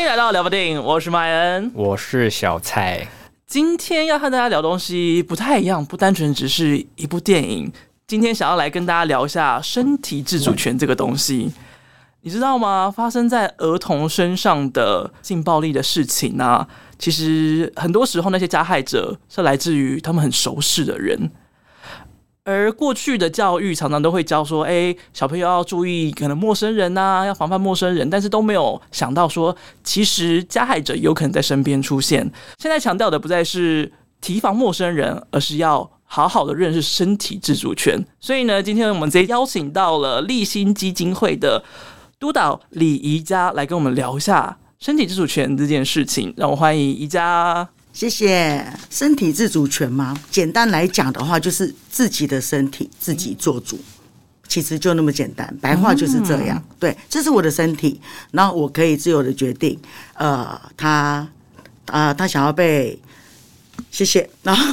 欢迎来到聊不电影，我是麦恩，我是小蔡。今天要和大家聊东西不太一样，不单纯只是一部电影。今天想要来跟大家聊一下身体自主权这个东西，你知道吗？发生在儿童身上的性暴力的事情呢、啊，其实很多时候那些加害者是来自于他们很熟识的人。而过去的教育常常都会教说：“哎，小朋友要注意，可能陌生人呐，要防范陌生人。”但是都没有想到说，其实加害者有可能在身边出现。现在强调的不再是提防陌生人，而是要好好的认识身体自主权。所以呢，今天我们直接邀请到了立新基金会的督导李宜佳来跟我们聊一下身体自主权这件事情。让我欢迎宜佳。谢谢。身体自主权吗？简单来讲的话，就是自己的身体自己做主，其实就那么简单。白话就是这样。对，这是我的身体，然后我可以自由的决定。呃，他，呃，他想要被，谢谢。然后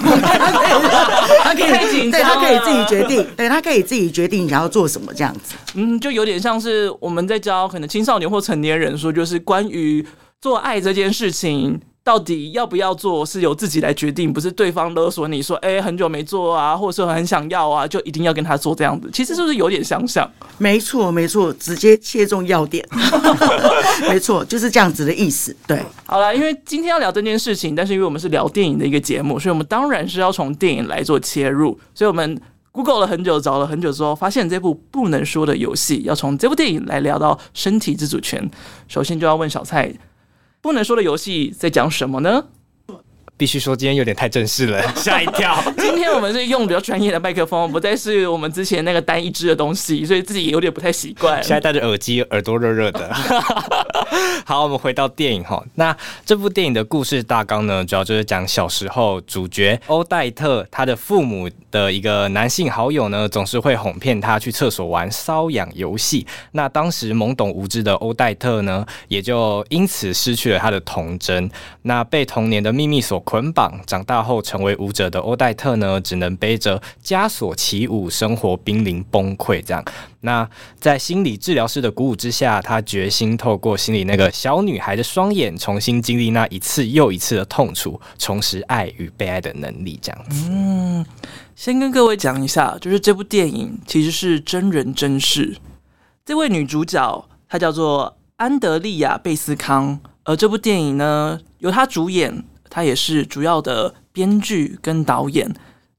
他可以，对，他可以自己决定。对，他可以自己决定你想要做什么，这样子。嗯，就有点像是我们在教可能青少年或成年人说，就是关于做爱这件事情。到底要不要做，是由自己来决定，不是对方勒索你说，哎、欸，很久没做啊，或者说很想要啊，就一定要跟他做这样子。其实是不是有点相像？没错，没错，直接切中要点。没错，就是这样子的意思。对，好了，因为今天要聊这件事情，但是因为我们是聊电影的一个节目，所以我们当然是要从电影来做切入。所以我们 Google 了很久，找了很久之后，发现这部不能说的游戏，要从这部电影来聊到身体自主权。首先就要问小蔡。不能说的游戏在讲什么呢？必须说，今天有点太正式了，吓一跳。今天我们是用比较专业的麦克风，不再是我们之前那个单一支的东西，所以自己有点不太习惯。现在戴着耳机，耳朵热热的。好，我们回到电影哈。那这部电影的故事大纲呢，主要就是讲小时候主角欧黛特他的父母的一个男性好友呢，总是会哄骗他去厕所玩瘙痒游戏。那当时懵懂无知的欧黛特呢，也就因此失去了他的童真。那被童年的秘密所捆绑，长大后成为舞者的欧黛特呢，只能背着枷锁起舞，生活濒临崩溃。这样，那在心理治疗师的鼓舞之下，他决心透过心里那个小女孩的双眼，重新经历那一次又一次的痛楚，重拾爱与被爱的能力。这样子。嗯，先跟各位讲一下，就是这部电影其实是真人真事。这位女主角她叫做安德利亚·贝斯康，而这部电影呢，由她主演。她也是主要的编剧跟导演。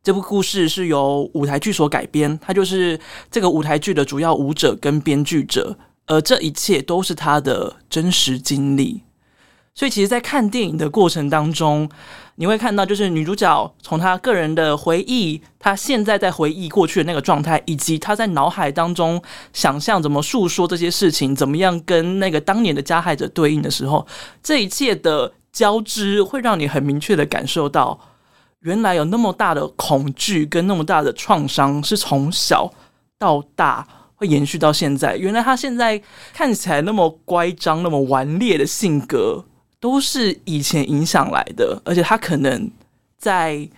这部故事是由舞台剧所改编，它就是这个舞台剧的主要舞者跟编剧者，而这一切都是他的真实经历。所以，其实，在看电影的过程当中，你会看到，就是女主角从她个人的回忆，她现在在回忆过去的那个状态，以及她在脑海当中想象怎么诉说这些事情，怎么样跟那个当年的加害者对应的时候，这一切的。交织会让你很明确的感受到，原来有那么大的恐惧跟那么大的创伤是从小到大会延续到现在。原来他现在看起来那么乖张、那么顽劣的性格，都是以前影响来的。而且他可能在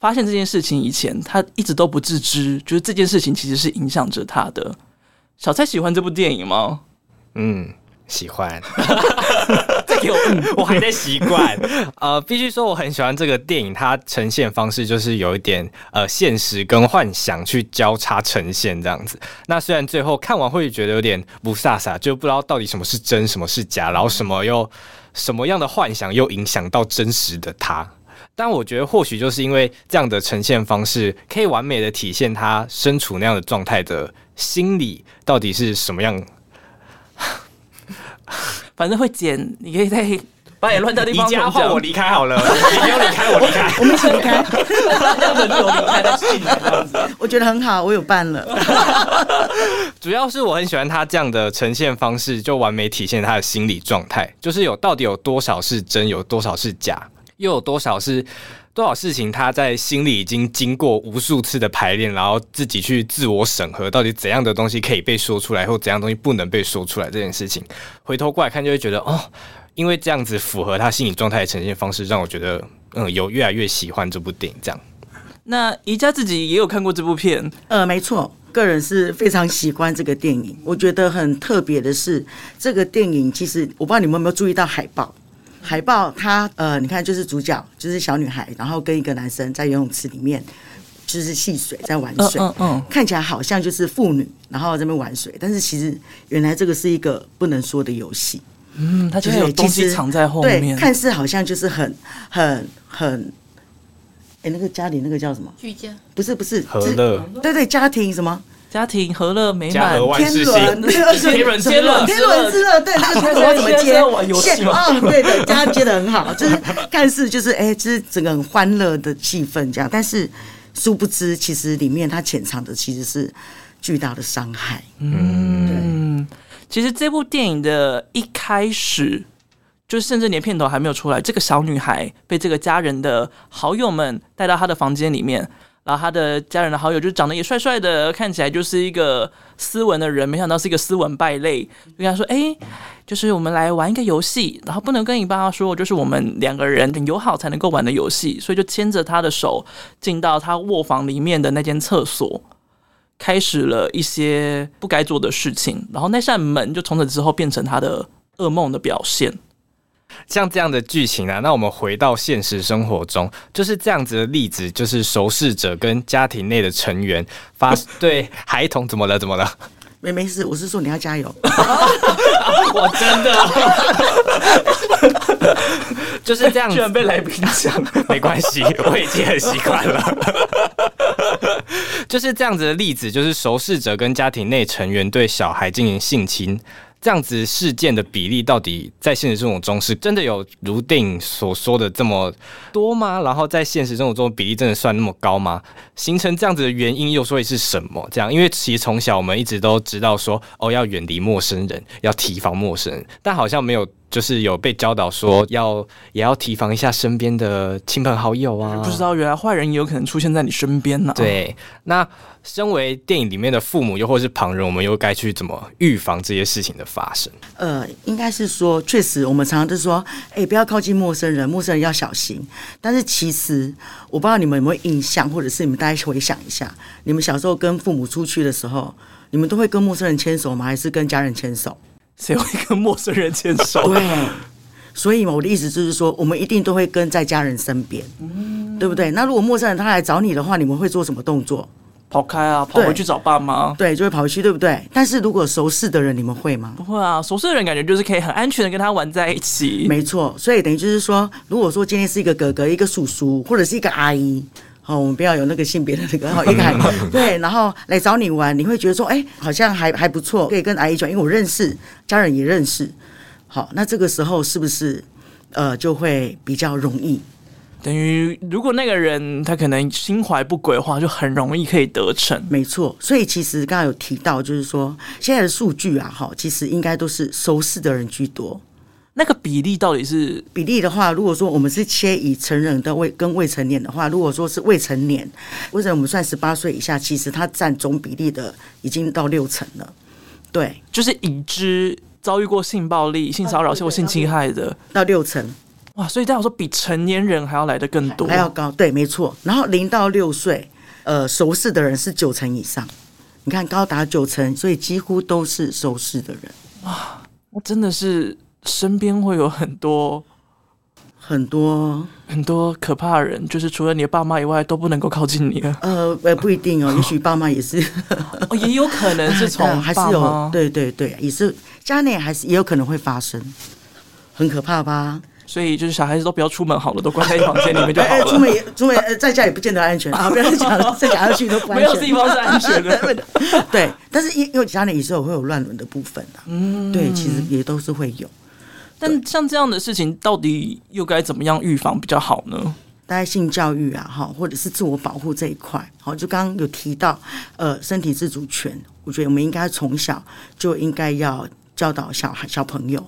发现这件事情以前，他一直都不自知，就是这件事情其实是影响着他的。小蔡喜欢这部电影吗？嗯。喜欢，我，还在习惯。呃，必须说我很喜欢这个电影，它呈现方式就是有一点呃现实跟幻想去交叉呈现这样子。那虽然最后看完会觉得有点不飒飒，就不知道到底什么是真，什么是假，然后什么又什么样的幻想又影响到真实的他。但我觉得或许就是因为这样的呈现方式，可以完美的体现他身处那样的状态的心理到底是什么样。反正会剪，你可以在 把也乱掉地方。你家，换我离开好了，你不要离开，我离开，我们一起离开。这样子就离开的我觉得很好，我有办了。主要是我很喜欢他这样的呈现方式，就完美体现他的心理状态，就是有到底有多少是真，有多少是假，又有多少是。多少事情他在心里已经经过无数次的排练，然后自己去自我审核，到底怎样的东西可以被说出来，或怎样东西不能被说出来这件事情，回头过来看就会觉得哦，因为这样子符合他心理状态的呈现方式，让我觉得嗯，有越来越喜欢这部电影。这样，那宜家自己也有看过这部片？呃，没错，个人是非常喜欢这个电影。我觉得很特别的是，这个电影其实我不知道你们有没有注意到海报。海报它呃，你看就是主角就是小女孩，然后跟一个男生在游泳池里面就是戏水在玩水，嗯嗯，看起来好像就是父女然后在那边玩水，但是其实原来这个是一个不能说的游戏。嗯，它就是有东西藏在后面，对，看似好像就是很很很。哎，那个家里那个叫什么？居家？不是不是和乐，对对，家庭什么？家庭和乐美满，天伦，天伦天伦天伦之乐，对，那个天伦怎么接？线啊，对的，家接的很好，就是看似就是哎，就是整个很欢乐的气氛这样，但是殊不知，其实里面它潜藏的其实是巨大的伤害。嗯，其实这部电影的一开始。就是甚至连片头还没有出来，这个小女孩被这个家人的好友们带到她的房间里面，然后他的家人的好友就长得也帅帅的，看起来就是一个斯文的人，没想到是一个斯文败类，就跟他说：“哎，就是我们来玩一个游戏，然后不能跟你爸妈说，就是我们两个人很友好才能够玩的游戏，所以就牵着他的手进到他卧房里面的那间厕所，开始了一些不该做的事情，然后那扇门就从此之后变成他的噩梦的表现。” 像这样的剧情啊，那我们回到现实生活中，就是这样子的例子，就是熟视者跟家庭内的成员发 对孩童怎么了？怎么了？没没事，我是说你要加油。我真的就是这样，居然被来宾讲，没关系，我已经很习惯了。就是这样子的例子，就是熟视者跟家庭内成员对小孩进行性侵。这样子事件的比例到底在现实生活中是真的有如电影所说的这么多吗？然后在现实生活中比例真的算那么高吗？形成这样子的原因又会是什么？这样，因为其实从小我们一直都知道说，哦，要远离陌生人，要提防陌生人，但好像没有。就是有被教导说要也要提防一下身边的亲朋好友啊，不知道原来坏人也有可能出现在你身边呢、啊。对，那身为电影里面的父母又或是旁人，我们又该去怎么预防这些事情的发生？呃，应该是说，确实我们常常都说，哎、欸，不要靠近陌生人，陌生人要小心。但是其实我不知道你们有没有印象，或者是你们大家回想一下，你们小时候跟父母出去的时候，你们都会跟陌生人牵手吗？还是跟家人牵手？谁会跟陌生人牵手？对，所以嘛，我的意思就是说，我们一定都会跟在家人身边，嗯，对不对？那如果陌生人他来找你的话，你们会做什么动作？跑开啊，跑回去找爸妈。对，就会跑回去，对不对？但是如果熟识的人，你们会吗？不会啊，熟识的人感觉就是可以很安全的跟他玩在一起。没错，所以等于就是说，如果说今天是一个哥哥、一个叔叔或者是一个阿姨。好，我们不要有那个性别的那个，好，一个 对，然后来找你玩，你会觉得说，哎、欸，好像还还不错，可以跟阿姨讲，因为我认识，家人也认识。好，那这个时候是不是呃就会比较容易？等于如果那个人他可能心怀不轨的话，就很容易可以得逞。没错，所以其实刚才有提到，就是说现在的数据啊，哈，其实应该都是熟识的人居多。那个比例到底是比例的话，如果说我们是切以成人的未跟未成年的话，如果说是未成年，为什么我们算十八岁以下，其实它占总比例的已经到六成了。对，就是已知遭遇过性暴力、性骚扰或性侵害的到六成。哇，所以这样说比成年人还要来的更多，还要高。对，没错。然后零到六岁，呃，熟识的人是九成以上，你看高达九成，所以几乎都是熟识的人。哇，我真的是。身边会有很多很多很多可怕的人，就是除了你的爸妈以外，都不能够靠近你了。呃，呃，不一定哦，也许爸妈也是，哦，也有可能 是从还是有，对对对，也是家内还是也有可能会发生，很可怕吧？所以就是小孩子都不要出门好了，都关在房间里面就好了。哎，出门也出门在家也不见得安全啊！不要再讲了，再讲下去都不安全。没有地方是安全的。对，但是因因为家里也是有会有乱伦的部分啊，嗯，对，其实也都是会有。但像这样的事情，到底又该怎么样预防比较好呢？大概性教育啊，哈，或者是自我保护这一块，好，就刚刚有提到，呃，身体自主权，我觉得我们应该从小就应该要教导小孩、小朋友。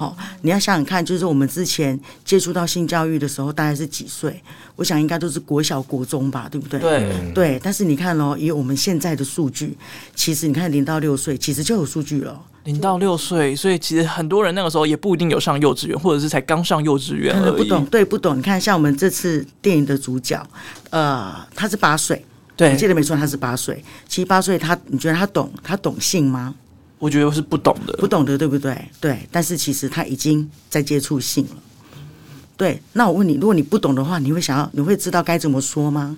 好，你要想想看，就是我们之前接触到性教育的时候，大概是几岁？我想应该都是国小、国中吧，对不对？对对。但是你看哦，以我们现在的数据，其实你看零到六岁，其实就有数据了。零到六岁，所以其实很多人那个时候也不一定有上幼稚园，或者是才刚上幼稚园而已。不懂，对，不懂。你看，像我们这次电影的主角，呃，他是八岁，对，我记得没错，他是八岁。其实八岁他，你觉得他懂他懂性吗？我觉得是不懂的，不懂的，对不对？对，但是其实他已经在接触性了。对，那我问你，如果你不懂的话，你会想要，你会知道该怎么说吗？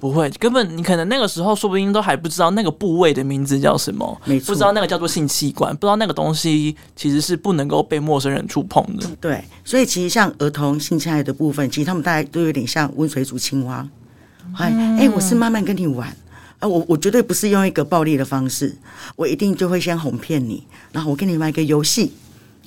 不会，根本你可能那个时候说不定都还不知道那个部位的名字叫什么，没错，不知道那个叫做性器官，不知道那个东西其实是不能够被陌生人触碰的。对，所以其实像儿童性侵害的部分，其实他们大概都有点像温水煮青蛙。哎、嗯，哎，我是慢慢跟你玩。我我绝对不是用一个暴力的方式，我一定就会先哄骗你，然后我跟你玩一个游戏，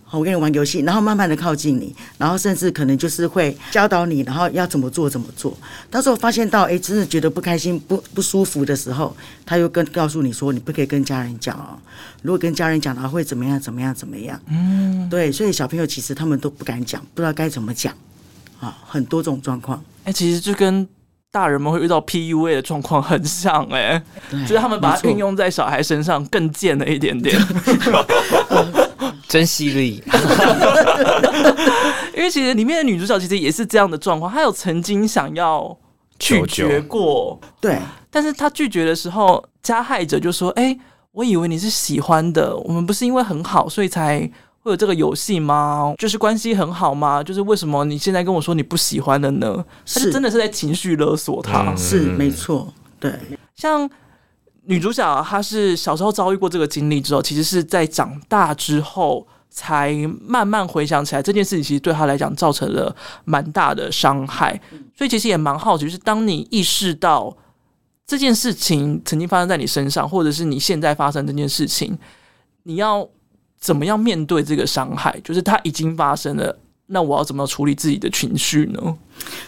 好我跟你玩游戏，然后慢慢的靠近你，然后甚至可能就是会教导你，然后要怎么做怎么做。到时候发现到哎，真的觉得不开心、不不舒服的时候，他又跟告诉你说，你不可以跟家人讲哦，如果跟家人讲的话会怎么样怎么样怎么样。嗯，对，所以小朋友其实他们都不敢讲，不知道该怎么讲啊，很多种状况。哎，其实就跟。大人们会遇到 PUA 的状况很像哎、欸，就是他们把它运用在小孩身上更贱了一点点，真犀利。因为其实里面的女主角其实也是这样的状况，她有曾经想要拒绝过，对，但是她拒绝的时候，加害者就说：“哎、欸，我以为你是喜欢的，我们不是因为很好所以才。”会有这个游戏吗？就是关系很好吗？就是为什么你现在跟我说你不喜欢了呢？是他是真的是在情绪勒索他，嗯、是没错。对，像女主角，她是小时候遭遇过这个经历之后，其实是在长大之后才慢慢回想起来，这件事情其实对她来讲造成了蛮大的伤害。所以其实也蛮好奇，就是当你意识到这件事情曾经发生在你身上，或者是你现在发生这件事情，你要。怎么样面对这个伤害？就是它已经发生了，那我要怎么处理自己的情绪呢？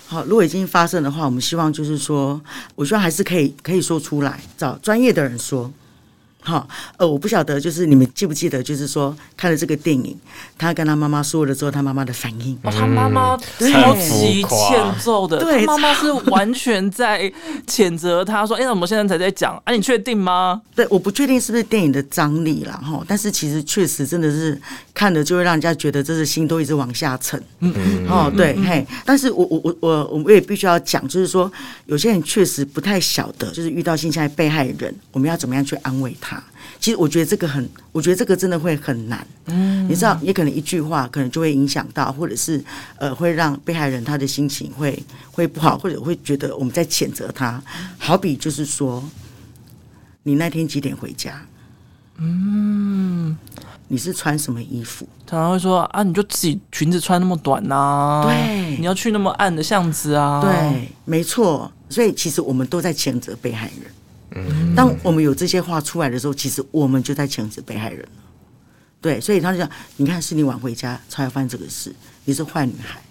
好，如果已经发生的话，我们希望就是说，我希望还是可以可以说出来，找专业的人说。好，呃，我不晓得，就是你们记不记得，就是说看了这个电影，他跟他妈妈说了之后，他妈妈的反应，哦、他妈妈超级欠揍的，对，他妈妈是完全在谴责他说：“哎，我们现在才在讲，啊，你确定吗？”对，我不确定是不是电影的张力了哈，但是其实确实真的是看了就会让人家觉得这是心都一直往下沉，嗯嗯，哦，对，嘿，但是我我我我我也必须要讲，就是说有些人确实不太晓得，就是遇到性侵害被害人，我们要怎么样去安慰他。其实我觉得这个很，我觉得这个真的会很难。嗯，你知道，也可能一句话，可能就会影响到，或者是呃，会让被害人他的心情会会不好，或者会觉得我们在谴责他。好比就是说，你那天几点回家？嗯，你是穿什么衣服？常常会说啊，你就自己裙子穿那么短呐、啊？对，你要去那么暗的巷子啊？对，没错。所以其实我们都在谴责被害人。嗯，当我们有这些话出来的时候，其实我们就在谴责被害人了。对，所以他就讲：“你看，是你晚回家才会发生这个事，你是坏女孩，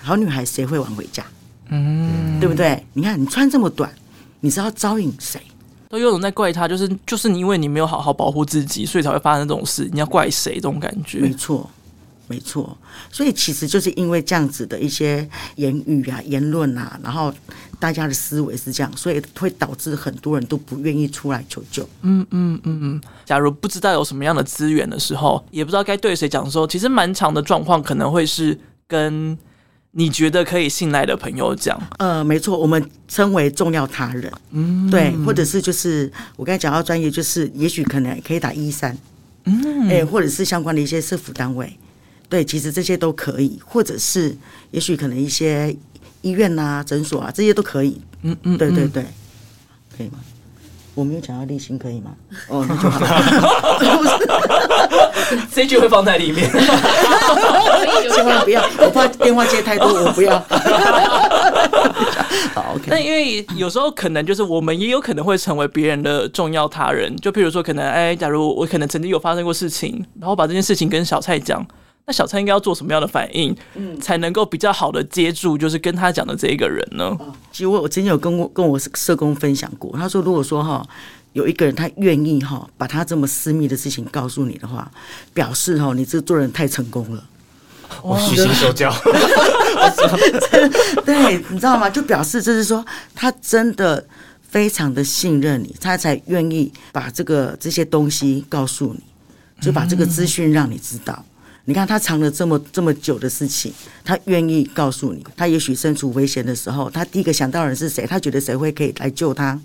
好女孩谁会晚回家？嗯，对不对？你看你穿这么短，你是要招引谁？都有人在怪他，就是就是你因为你没有好好保护自己，所以才会发生这种事。你要怪谁？这种感觉，没错。”没错，所以其实就是因为这样子的一些言语啊、言论啊，然后大家的思维是这样，所以会导致很多人都不愿意出来求救。嗯嗯嗯嗯。假如不知道有什么样的资源的时候，也不知道该对谁讲的时候，其实蛮长的状况可能会是跟你觉得可以信赖的朋友讲。呃，没错，我们称为重要他人。嗯，对，或者是就是我刚才讲到专业，就是也许可能可以打一三。嗯，哎，或者是相关的一些社福单位。对，其实这些都可以，或者是也许可能一些医院啊、诊所啊，这些都可以。嗯嗯，对对对，可以吗？我没有讲到立新，可以吗？哦，那就好。这句会放在里面，千万不要，我怕电话接太多，我不要。好，OK。那因为有时候可能就是我们也有可能会成为别人的重要他人，就譬如说，可能哎，假如我可能曾经有发生过事情，然后把这件事情跟小蔡讲。那小蔡应该要做什么样的反应，嗯，才能够比较好的接住，就是跟他讲的这一个人呢？其实我我之前有跟我跟我社工分享过，他说如果说哈有一个人他愿意哈把他这么私密的事情告诉你的话，表示哈你这做人太成功了，我虚心受教。对，你知道吗？就表示就是说他真的非常的信任你，他才愿意把这个这些东西告诉你，就把这个资讯让你知道。你看他藏了这么这么久的事情，他愿意告诉你。他也许身处危险的时候，他第一个想到的人是谁？他觉得谁会可以来救他？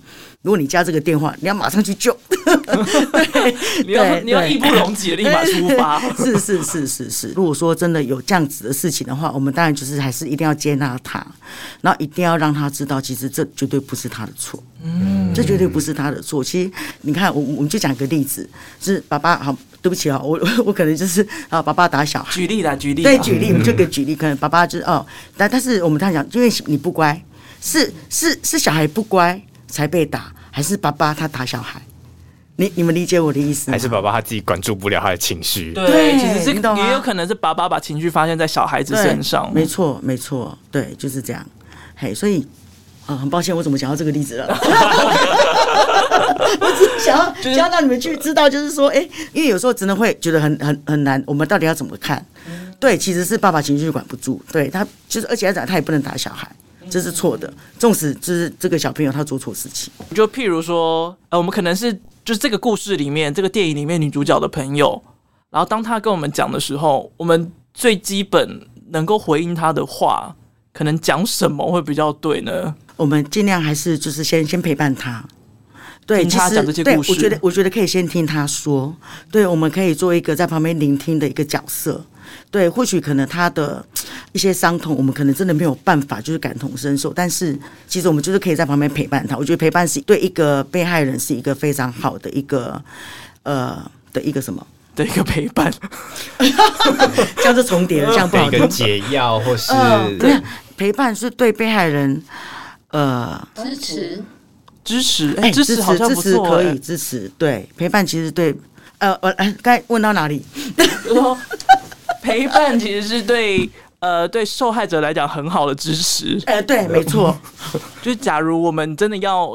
如果你加这个电话，你要马上去救。对，你要你要义不容辞立马出发。是是是是是。如果说真的有这样子的事情的话，我们当然就是还是一定要接纳他，然后一定要让他知道，其实这绝对不是他的错。嗯，这绝对不是他的错。其实你看，我我们就讲个例子，是爸爸好。对不起啊，我我可能就是啊，爸爸打小孩。举例啦，举例。对，举例，我们就给举例，可能爸爸就是哦，但但是我们这样讲，因为你不乖，是是是小孩不乖才被打，还是爸爸他打小孩？你你们理解我的意思吗？还是爸爸他自己管住不了他的情绪？对，其实是也有可能是爸爸把情绪发现在小孩子身上。没错，没错，对，就是这样。嘿，所以。啊，很抱歉，我怎么讲到这个例子了？我只是想要想要让你们去知道，就是说，哎、欸，因为有时候真的会觉得很很很难，我们到底要怎么看？对，其实是爸爸情绪管不住，对他就是，而且他他也不能打小孩，这是错的。纵使就是这个小朋友他做错事情，就譬如说，呃，我们可能是就是这个故事里面，这个电影里面女主角的朋友，然后当他跟我们讲的时候，我们最基本能够回应他的话，可能讲什么会比较对呢？我们尽量还是就是先先陪伴他，对，听他讲这些故事。对，我觉得我觉得可以先听他说，对，我们可以做一个在旁边聆听的一个角色，对，或许可能他的一些伤痛，我们可能真的没有办法就是感同身受，但是其实我们就是可以在旁边陪伴他。我觉得陪伴是对一个被害人是一个非常好的一个呃的一个什么的一个陪伴，像是重叠的，像一个解药或是、呃、对陪伴是对被害人。呃，支持，支持，哎，支持好像不错，支持可以支持，对，陪伴其实对，呃，我，哎，该问到哪里？陪伴其实是对，呃，对受害者来讲很好的支持。哎，对，没错。就是假如我们真的要，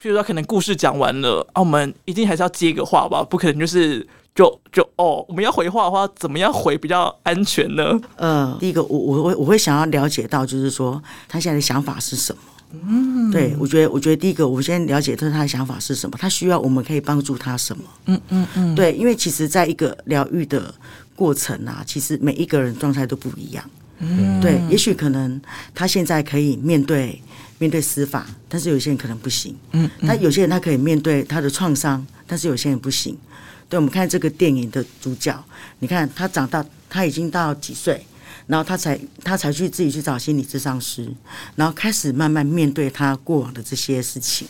譬如说可能故事讲完了啊，我们一定还是要接个话吧，不可能就是就就哦，我们要回话的话，怎么样回比较安全呢？呃，第一个，我我我我会想要了解到，就是说他现在的想法是什么。嗯，对，我觉得，我觉得第一个，我们先了解他他的想法是什么，他需要我们可以帮助他什么。嗯嗯嗯，对，因为其实在一个疗愈的过程啊，其实每一个人状态都不一样。嗯，对，也许可能他现在可以面对面对司法，但是有些人可能不行。嗯，他有些人他可以面对他的创伤，但是有些人不行。对，我们看这个电影的主角，你看他长大，他已经到几岁？然后他才他才去自己去找心理咨商师，然后开始慢慢面对他过往的这些事情。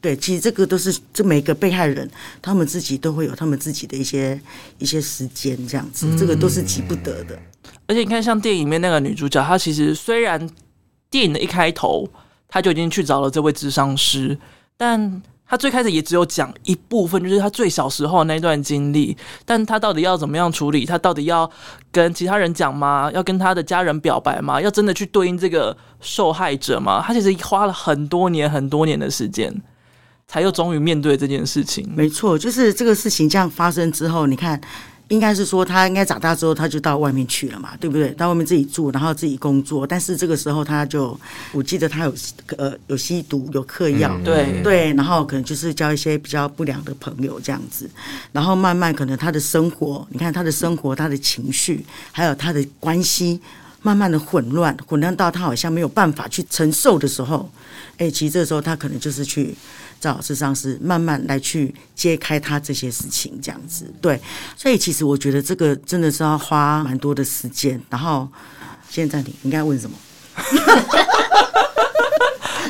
对，其实这个都是这每个被害人他们自己都会有他们自己的一些一些时间这样子，这个都是急不得的。而且你看，像电影里面那个女主角，她其实虽然电影的一开头，她就已经去找了这位咨商师，但。他最开始也只有讲一部分，就是他最小时候那段经历，但他到底要怎么样处理？他到底要跟其他人讲吗？要跟他的家人表白吗？要真的去对应这个受害者吗？他其实花了很多年、很多年的时间，才又终于面对这件事情。没错，就是这个事情这样发生之后，你看。应该是说，他应该长大之后，他就到外面去了嘛，对不对？到外面自己住，然后自己工作。但是这个时候，他就我记得他有呃有吸毒，有嗑药，对对，然后可能就是交一些比较不良的朋友这样子。然后慢慢可能他的生活，你看他的生活，他的情绪，还有他的关系，慢慢的混乱，混乱到他好像没有办法去承受的时候，哎，其实这个时候他可能就是去。找咨商师慢慢来去揭开他这些事情，这样子对，所以其实我觉得这个真的是要花蛮多的时间。然后现在暂停，你应该问什么？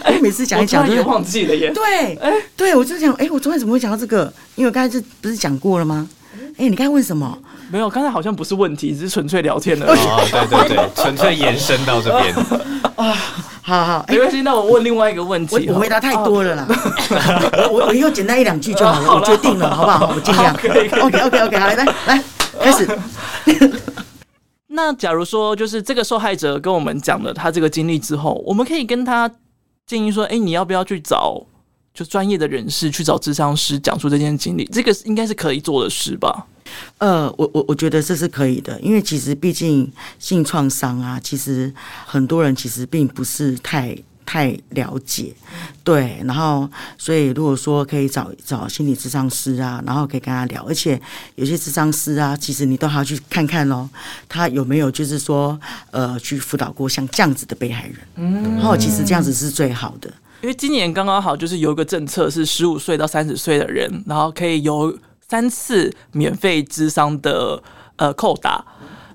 哎，每次讲一讲都忘记了耶。对，哎，对我就想，哎，我昨天怎么会讲到这个？因为我刚才这不是讲过了吗？哎，你刚才问什么？没有，刚才好像不是问题，只是纯粹聊天的。哦，对对对，纯粹延伸到这边。啊，好好，没关系。那我问另外一个问题，我回答太多了啦。我我以后简单一两句就好了，我决定了，好不好？我尽量。OK OK OK，好，来来来，开始。那假如说，就是这个受害者跟我们讲了他这个经历之后，我们可以跟他建议说，哎，你要不要去找就专业的人士去找智商师讲述这件经历？这个应该是可以做的事吧？呃，我我我觉得这是可以的，因为其实毕竟性创伤啊，其实很多人其实并不是太太了解，对，然后所以如果说可以找找心理咨商师啊，然后可以跟他聊，而且有些咨商师啊，其实你都还要去看看哦，他有没有就是说呃去辅导过像这样子的被害人，嗯，然后其实这样子是最好的。因为今年刚刚好就是有一个政策，是十五岁到三十岁的人，然后可以有三次免费咨商的呃扣打。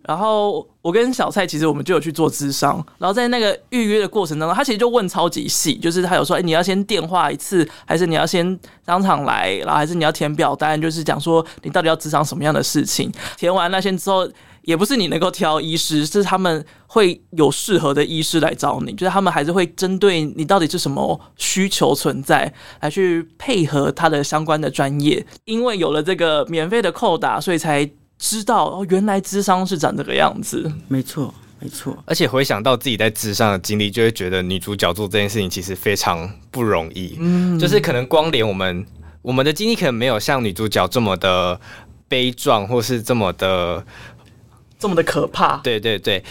然后我跟小蔡其实我们就有去做咨商，然后在那个预约的过程当中，他其实就问超级细，就是他有说，哎，你要先电话一次，还是你要先当场来，然后还是你要填表单，就是讲说你到底要咨商什么样的事情。填完那些之后，也不是你能够挑医师，是他们会有适合的医师来找你，就是他们还是会针对你到底是什么需求存在，来去配合他的相关的专业。因为有了这个免费的扣打，所以才。知道哦，原来智商是长这个样子。没错，没错。而且回想到自己在智商的经历，就会觉得女主角做这件事情其实非常不容易。嗯，就是可能光连我们我们的经历，可能没有像女主角这么的悲壮，或是这么的这么的可怕。对对对。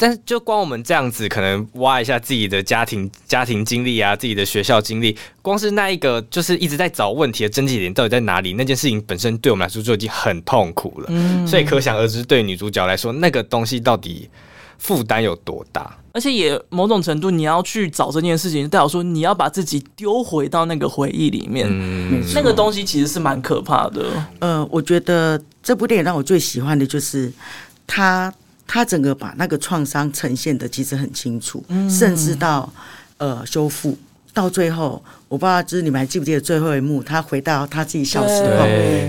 但是就光我们这样子，可能挖一下自己的家庭家庭经历啊，自己的学校经历，光是那一个就是一直在找问题的症结点到底在哪里，那件事情本身对我们来说就已经很痛苦了。嗯，所以可想而知，对女主角来说，那个东西到底负担有多大？而且也某种程度，你要去找这件事情，代表说你要把自己丢回到那个回忆里面。嗯，那个东西其实是蛮可怕的。呃，我觉得这部电影让我最喜欢的就是他。他整个把那个创伤呈现的其实很清楚，嗯、甚至到呃修复到最后，我不知道就是你们还记不记得最后一幕，他回到他自己小时候，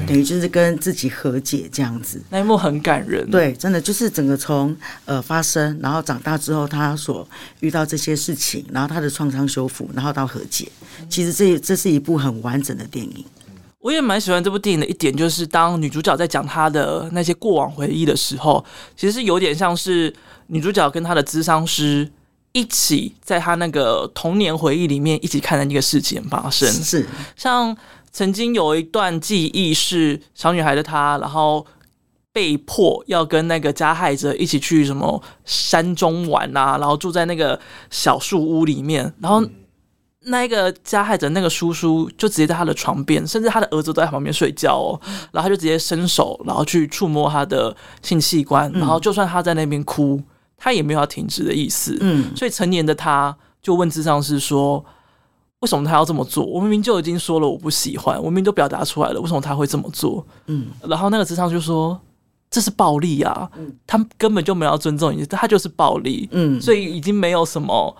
等于就是跟自己和解这样子。那一幕很感人，对，真的就是整个从呃发生，然后长大之后他所遇到这些事情，然后他的创伤修复，然后到和解，其实这这是一部很完整的电影。我也蛮喜欢这部电影的一点，就是当女主角在讲她的那些过往回忆的时候，其实是有点像是女主角跟她的咨商师一起在她那个童年回忆里面一起看的那个事情发生。是，像曾经有一段记忆是小女孩的她，然后被迫要跟那个加害者一起去什么山中玩啊，然后住在那个小树屋里面，然后。那一个加害者那个叔叔就直接在他的床边，甚至他的儿子都在旁边睡觉哦，然后他就直接伸手，然后去触摸他的性器官，然后就算他在那边哭，他也没有要停止的意思。嗯，所以成年的他就问智商是说：“为什么他要这么做？我明明就已经说了我不喜欢，我明明都表达出来了，为什么他会这么做？”嗯，然后那个智商就说：“这是暴力啊，他根本就没有要尊重你，他就是暴力。”嗯，所以已经没有什么。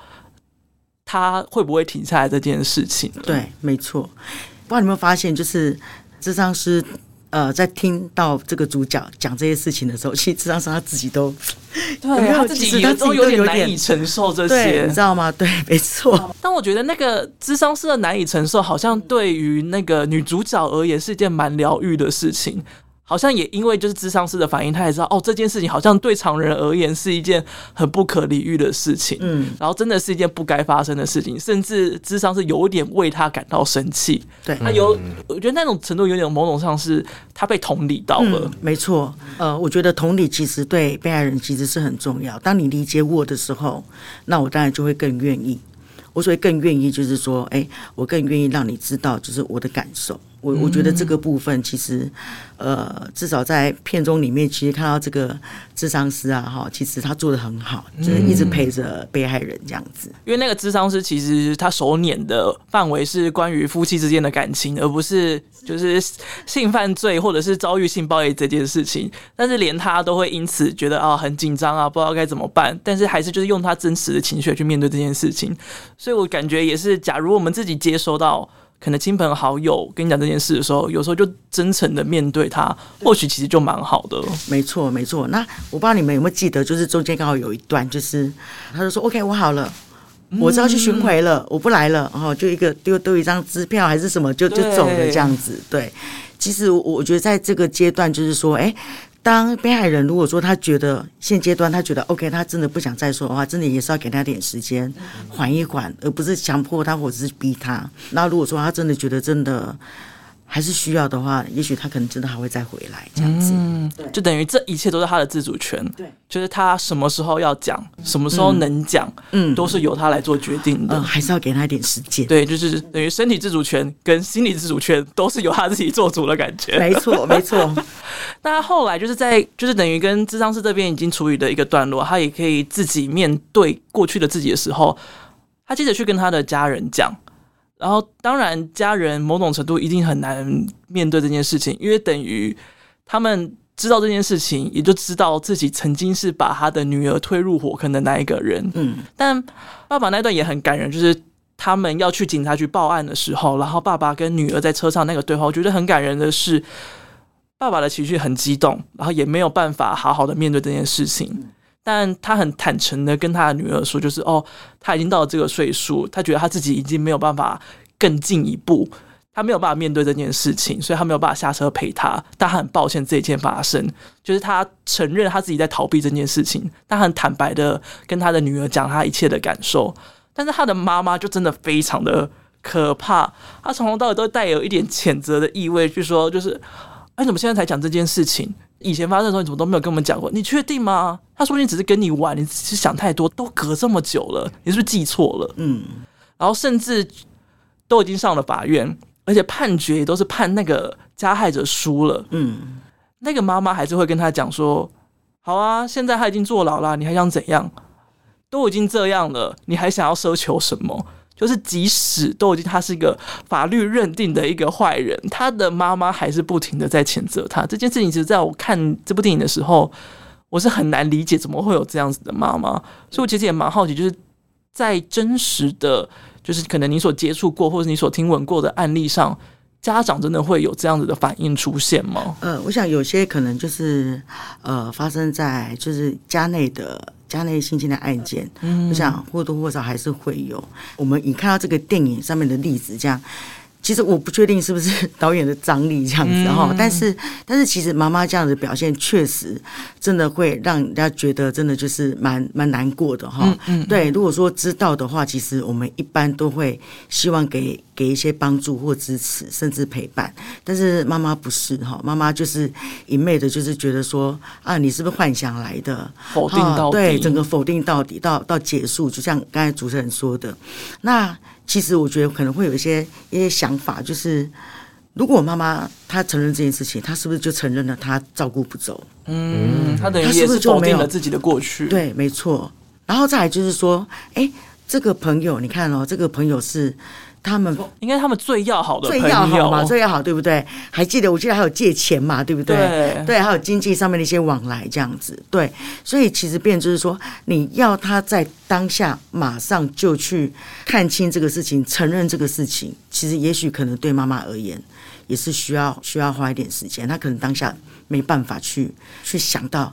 他会不会停下来这件事情？对，没错。不知道你有没有发现，就是智商师呃，在听到这个主角讲这些事情的时候，其实智商师他自己都对，有没有他自己有都有点难以承受这些，你知道吗？对，没错。但我觉得那个智商师的难以承受，好像对于那个女主角而言是一件蛮疗愈的事情。好像也因为就是智商师的反应，他也知道哦，这件事情好像对常人而言是一件很不可理喻的事情，嗯，然后真的是一件不该发生的事情，甚至智商是有一点为他感到生气，对，他有，我觉得那种程度有点某种上是他被同理到了，嗯，没错，呃，我觉得同理其实对被害人其实是很重要。当你理解我的时候，那我当然就会更愿意，我所以更愿意就是说，哎，我更愿意让你知道就是我的感受。我我觉得这个部分其实，呃，至少在片中里面，其实看到这个智商师啊，哈，其实他做的很好，就是一直陪着被害人这样子。因为那个智商师其实他手捻的范围是关于夫妻之间的感情，而不是就是性犯罪或者是遭遇性暴力这件事情。但是连他都会因此觉得啊很紧张啊，不知道该怎么办。但是还是就是用他真实的情绪去面对这件事情。所以我感觉也是，假如我们自己接收到。可能亲朋好友跟你讲这件事的时候，有时候就真诚的面对他，或许其实就蛮好的。没错，没错。那我不知道你们有没有记得，就是中间刚好有一段，就是他就说：“OK，我好了，我是要去巡回了，我不来了。”然后就一个丢丢一张支票还是什么，就就走了这样子。对，其实我我觉得在这个阶段，就是说，哎。当被害人如果说他觉得现阶段他觉得 OK，他真的不想再说的话，真的也是要给他点时间缓一缓，而不是强迫他或者是逼他。那如果说他真的觉得真的还是需要的话，也许他可能真的还会再回来这样子。嗯，就等于这一切都是他的自主权。对，就是他什么时候要讲，什么时候能讲，嗯，都是由他来做决定的。嗯，还是要给他一点时间。对，就是等于身体自主权跟心理自主权都是由他自己做主的感觉。没错，没错。那他后来就是在，就是等于跟智商师这边已经处理的一个段落，他也可以自己面对过去的自己的时候，他接着去跟他的家人讲。然后，当然，家人某种程度一定很难面对这件事情，因为等于他们知道这件事情，也就知道自己曾经是把他的女儿推入火坑的那一个人。嗯，但爸爸那段也很感人，就是他们要去警察局报案的时候，然后爸爸跟女儿在车上那个对话，我觉得很感人的是，爸爸的情绪很激动，然后也没有办法好好的面对这件事情。但他很坦诚的跟他的女儿说，就是哦，他已经到了这个岁数，他觉得他自己已经没有办法更进一步，他没有办法面对这件事情，所以他没有办法下车陪他。但他很抱歉这一件发生，就是他承认他自己在逃避这件事情，他很坦白的跟他的女儿讲他一切的感受。但是他的妈妈就真的非常的可怕，他从头到尾都带有一点谴责的意味，就说就是，哎，怎么现在才讲这件事情？以前发生的时候，你怎么都没有跟我们讲过？你确定吗？他说不定只是跟你玩，你只是想太多。都隔这么久了，你是不是记错了？嗯。然后甚至都已经上了法院，而且判决也都是判那个加害者输了。嗯。那个妈妈还是会跟他讲说：“好啊，现在他已经坐牢了，你还想怎样？都已经这样了，你还想要奢求什么？”就是即使都已经他是一个法律认定的一个坏人，他的妈妈还是不停的在谴责他。这件事情其实在我看这部电影的时候，我是很难理解怎么会有这样子的妈妈。所以我其实也蛮好奇，就是在真实的，就是可能你所接触过或者你所听闻过的案例上，家长真的会有这样子的反应出现吗？呃，我想有些可能就是呃发生在就是家内的。家内性侵的案件，嗯，我想或多或少还是会有。我们你看到这个电影上面的例子，这样。其实我不确定是不是 导演的张力这样子哈，但是但是其实妈妈这样的表现确实真的会让人家觉得真的就是蛮蛮难过的哈。对，如果说知道的话，其实我们一般都会希望给给一些帮助或支持，甚至陪伴。但是妈妈不是哈，妈妈就是一昧的，就是觉得说啊，你是不是幻想来的？否定到底，对，整个否定到底到到结束，就像刚才主持人说的那。其实我觉得可能会有一些一些想法，就是如果妈妈她承认这件事情，她是不是就承认了她照顾不周？嗯，她等于也是否定了自己的过去。对，没错。然后再来就是说，哎，这个朋友，你看哦，这个朋友是。他们应该他们最要好的最要好嘛，最要好，对不对？还记得我记得还有借钱嘛，对不对？对，对，还有经济上面的一些往来这样子，对。所以其实变就是说，你要他在当下马上就去看清这个事情，承认这个事情，其实也许可能对妈妈而言也是需要需要花一点时间。他可能当下没办法去去想到，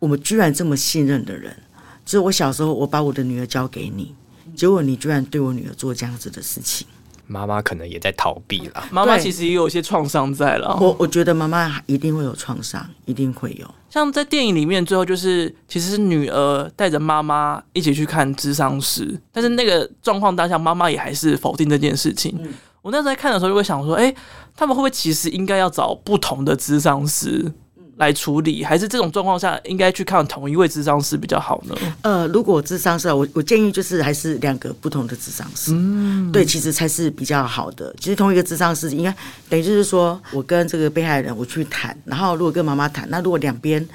我们居然这么信任的人，就是我小时候我把我的女儿交给你。结果你居然对我女儿做这样子的事情，妈妈可能也在逃避了。妈妈其实也有一些创伤在了。我我觉得妈妈一定会有创伤，一定会有。像在电影里面，最后就是其实是女儿带着妈妈一起去看智商师，但是那个状况当下，妈妈也还是否定这件事情。嗯、我那时候在看的时候就会想说，哎、欸，他们会不会其实应该要找不同的智商师？来处理，还是这种状况下应该去看同一位智商师比较好呢？呃，如果智商师，我我建议就是还是两个不同的智商师，嗯，对，其实才是比较好的。其实同一个智商师应该等于就是说我跟这个被害人我去谈，然后如果跟妈妈谈，那如果两边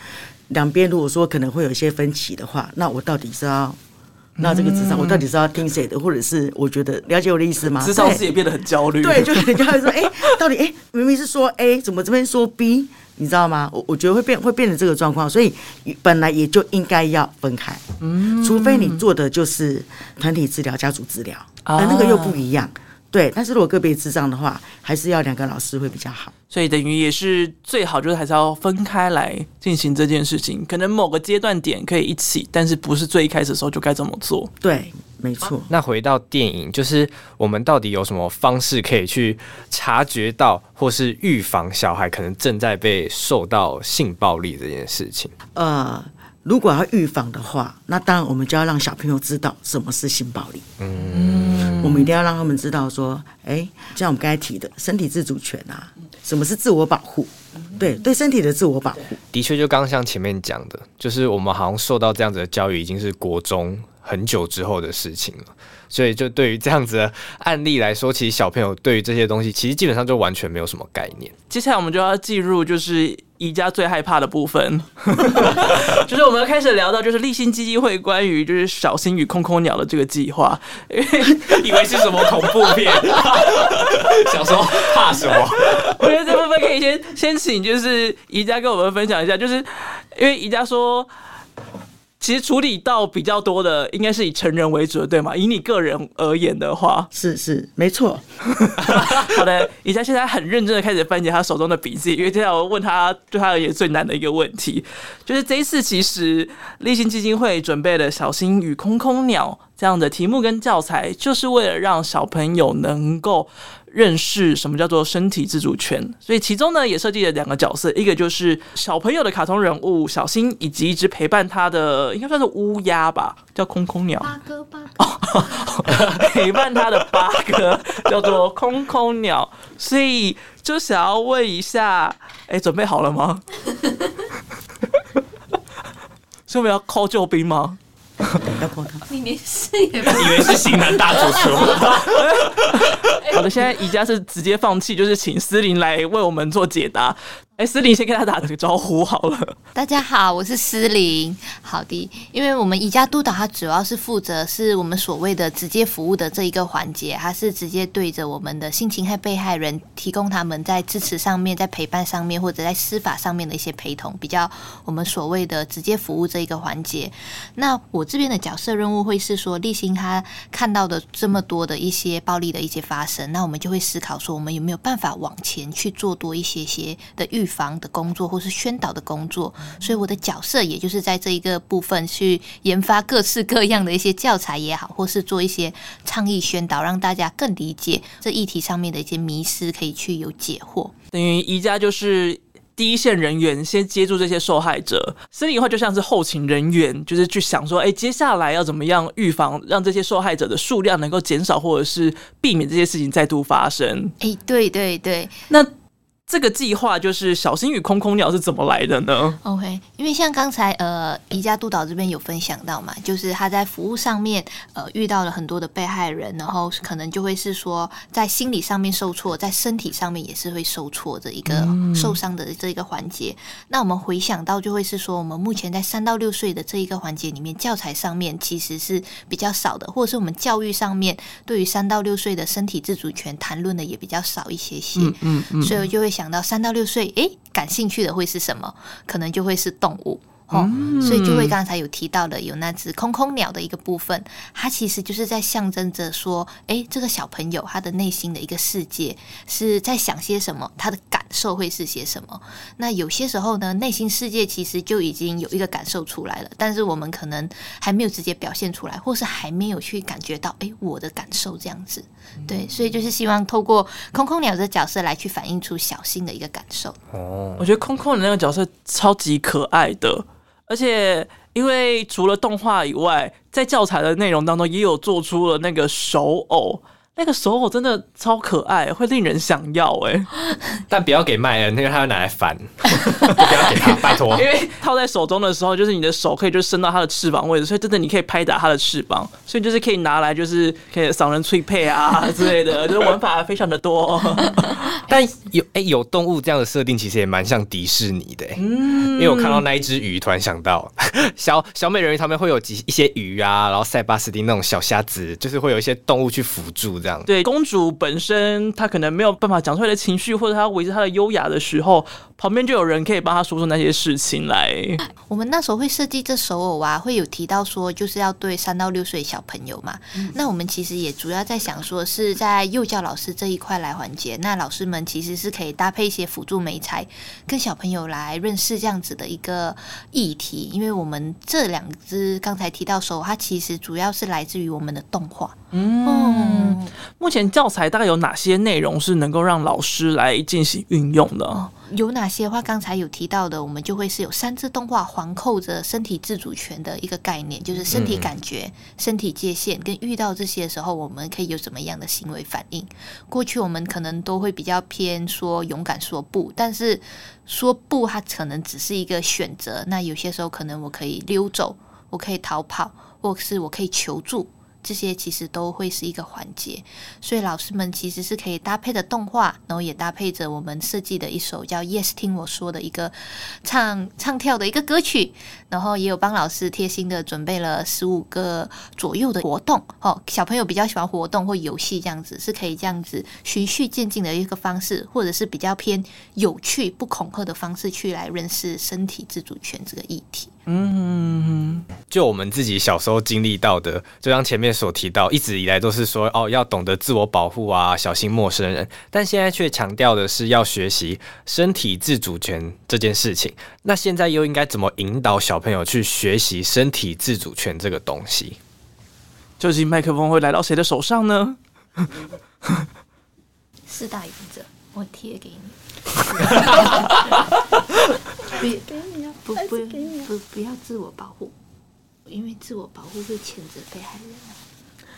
两边如果说可能会有一些分歧的话，那我到底是要那这个智商我到底是要听谁的，或者是我觉得了解我的意思吗？智商师也变得很焦虑，对，就 人家会说，哎、欸，到底哎、欸，明明是说 A，怎么这边说 B？你知道吗？我我觉得会变会变成这个状况，所以本来也就应该要分开，嗯，除非你做的就是团体治疗、家族治疗，而那个又不一样。对，但是如果个别智障的话，还是要两个老师会比较好。所以等于也是最好，就是还是要分开来进行这件事情。可能某个阶段点可以一起，但是不是最一开始的时候就该这么做。对，没错。那回到电影，就是我们到底有什么方式可以去察觉到，或是预防小孩可能正在被受到性暴力这件事情？呃。如果要预防的话，那当然我们就要让小朋友知道什么是性暴力。嗯，嗯，我们一定要让他们知道说，哎，像我们刚才提的身体自主权啊，什么是自我保护？对对，身体的自我保护。的确，就刚刚像前面讲的，就是我们好像受到这样子的教育，已经是国中很久之后的事情了。所以，就对于这样子的案例来说，其实小朋友对于这些东西，其实基本上就完全没有什么概念。接下来，我们就要进入就是宜家最害怕的部分，就是我们开始聊到就是立新基金会关于就是小新与空空鸟的这个计划，因 为以为是什么恐怖片，想说怕什么？我觉得这部分可以先先请就是宜家跟我们分享一下，就是因为宜家说。其实处理到比较多的，应该是以成人为主的，对吗？以你个人而言的话，是是没错。好的，以下现在很认真的开始翻解他手中的笔记，因为接下来我问他对他而言最难的一个问题，就是这一次其实立新基金会准备了《小新与空空鸟》这样的题目跟教材，就是为了让小朋友能够。认识什么叫做身体自主权，所以其中呢也设计了两个角色，一个就是小朋友的卡通人物小新，以及一只陪伴他的应该算是乌鸦吧，叫空空鸟。八哥八哥，陪伴他的八哥叫做空空鸟，所以就想要问一下，哎，准备好了吗？是我们要 call 救兵吗？要 call 他？你连事也不以为是型男大主厨。好的，现在宜家是直接放弃，就是请思玲来为我们做解答。哎，思玲先跟他打个招呼好了。大家好，我是思玲。好的，因为我们宜家督导，他主要是负责是我们所谓的直接服务的这一个环节，他是直接对着我们的性侵害被害人，提供他们在支持上面、在陪伴上面或者在司法上面的一些陪同，比较我们所谓的直接服务这一个环节。那我这边的角角色任务会是说，励馨他看到的这么多的一些暴力的一些发生，那我们就会思考说，我们有没有办法往前去做多一些些的预。防的工作或是宣导的工作，所以我的角色也就是在这一个部分去研发各式各样的一些教材也好，或是做一些倡议宣导，让大家更理解这议题上面的一些迷思，可以去有解惑。等于宜家就是第一线人员，先接住这些受害者，所以的话就像是后勤人员，就是去想说，哎，接下来要怎么样预防，让这些受害者的数量能够减少，或者是避免这些事情再度发生。哎，对对对，那。这个计划就是小新与空空鸟是怎么来的呢？OK，因为像刚才呃宜家督导这边有分享到嘛，就是他在服务上面呃遇到了很多的被害人，然后可能就会是说在心理上面受挫，在身体上面也是会受挫的一个受伤的这一个环节。嗯、那我们回想到就会是说，我们目前在三到六岁的这一个环节里面，教材上面其实是比较少的，或者是我们教育上面对于三到六岁的身体自主权谈论的也比较少一些些。嗯嗯，嗯，所以我就会。讲到三到六岁，诶，感兴趣的会是什么？可能就会是动物。哦，所以就会刚才有提到的，有那只空空鸟的一个部分，它其实就是在象征着说，哎，这个小朋友他的内心的一个世界是在想些什么，他的感受会是些什么。那有些时候呢，内心世界其实就已经有一个感受出来了，但是我们可能还没有直接表现出来，或是还没有去感觉到，哎，我的感受这样子。对，所以就是希望透过空空鸟的角色来去反映出小新的一个感受。哦，我觉得空空的那个角色超级可爱的。而且，因为除了动画以外，在教材的内容当中也有做出了那个手偶。那个手偶真的超可爱，会令人想要哎，但不要给麦恩，那个他要拿来翻，不要给他，拜托。因为套在手中的时候，就是你的手可以就伸到他的翅膀位置，所以真的你可以拍打他的翅膀，所以就是可以拿来就是可以赏人脆配啊之类的，就是玩法非常的多。但有哎、欸、有动物这样的设定，其实也蛮像迪士尼的，嗯，因为我看到那一只鱼，突然想到小小美人鱼他们会有几一些鱼啊，然后塞巴斯汀那种小虾子，就是会有一些动物去辅助这样。对，公主本身她可能没有办法讲出来的情绪，或者她维持她的优雅的时候，旁边就有人可以帮她说出那些事情来。我们那时候会设计这手偶啊，会有提到说就是要对三到六岁小朋友嘛。嗯、那我们其实也主要在想说是在幼教老师这一块来环节，那老师们其实是可以搭配一些辅助媒材，跟小朋友来认识这样子的一个议题。因为我们这两只刚才提到手偶，它其实主要是来自于我们的动画。嗯。嗯目前教材大概有哪些内容是能够让老师来进行运用的？有哪些话？刚才有提到的，我们就会是有三字动画环扣着身体自主权的一个概念，就是身体感觉、嗯、身体界限，跟遇到这些的时候，我们可以有什么样的行为反应？过去我们可能都会比较偏说勇敢说不，但是说不，它可能只是一个选择。那有些时候，可能我可以溜走，我可以逃跑，或是我可以求助。这些其实都会是一个环节，所以老师们其实是可以搭配的动画，然后也搭配着我们设计的一首叫《Yes 听我说》的一个唱唱跳的一个歌曲，然后也有帮老师贴心的准备了十五个左右的活动。哦，小朋友比较喜欢活动或游戏这样子，是可以这样子循序渐进的一个方式，或者是比较偏有趣不恐吓的方式去来认识身体自主权这个议题。嗯，就我们自己小时候经历到的，就像前面所提到，一直以来都是说哦，要懂得自我保护啊，小心陌生人。但现在却强调的是要学习身体自主权这件事情。那现在又应该怎么引导小朋友去学习身体自主权这个东西？究竟麦克风会来到谁的手上呢？四大原则，我贴给你。不不不不要自我保护，因为自我保护会谴责被害人。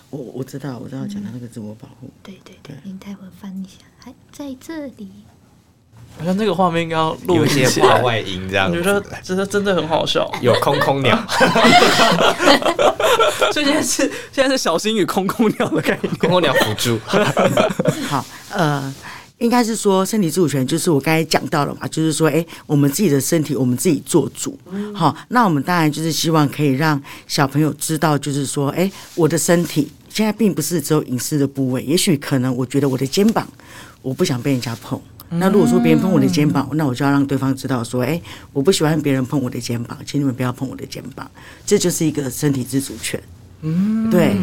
我我知道，我知道讲的那个自我保护。对对对，您待会翻一下，还在这里。好像这个画面应该要录一些画外音，这样我觉得真的真的很好笑。有空空鸟，所以现在是现在是小心与空空鸟的概念，空空鸟辅助。好，呃。应该是说身体自主权，就是我刚才讲到了嘛，就是说，哎，我们自己的身体，我们自己做主。好，那我们当然就是希望可以让小朋友知道，就是说，哎，我的身体现在并不是只有隐私的部位，也许可能我觉得我的肩膀，我不想被人家碰。那如果说别人碰我的肩膀，那我就要让对方知道说，哎，我不喜欢别人碰我的肩膀，请你们不要碰我的肩膀。这就是一个身体自主权。嗯，对，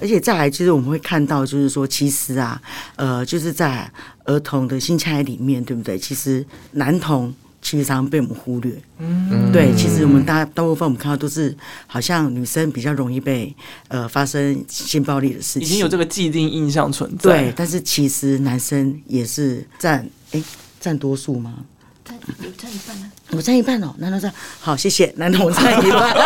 而且再来，其实我们会看到，就是说，其实啊，呃，就是在儿童的性侵害里面，对不对？其实男童其实常常被我们忽略。嗯，对，其实我们大大部分我们看到都是好像女生比较容易被呃发生性暴力的事情，已经有这个既定印象存在。对，但是其实男生也是占哎占多数吗？占有占一半呢？我占一半哦，男同占好，谢谢男同占一半，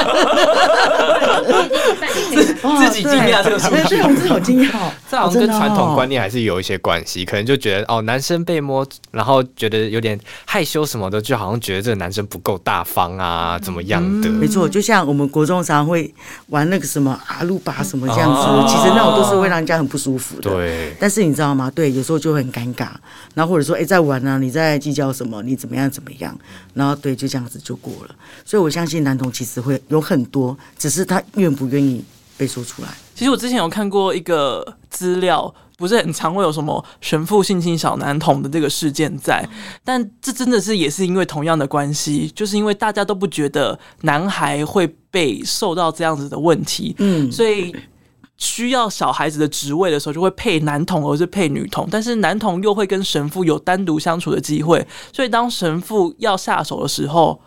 自己惊讶这个事情，对，我们好惊讶，这好像跟传统观念还是有一些关系，可能就觉得哦，男生被摸，然后觉得有点害羞什么的，就好像觉得这个男生不够大方啊，怎么样的？没错，就像我们国中常会玩那个什么阿鲁巴什么这样子，其实那种都是会让人家很不舒服的。对，但是你知道吗？对，有时候就会很尴尬，然后或者说哎，在玩啊，你在计较什么？你怎么样怎么样？然后。对，就这样子就过了。所以我相信男童其实会有很多，只是他愿不愿意被说出来。其实我之前有看过一个资料，不是很常会有什么神父性侵小男童的这个事件在，但这真的是也是因为同样的关系，就是因为大家都不觉得男孩会被受到这样子的问题，嗯，所以。需要小孩子的职位的时候，就会配男童而是配女童，但是男童又会跟神父有单独相处的机会，所以当神父要下手的时候，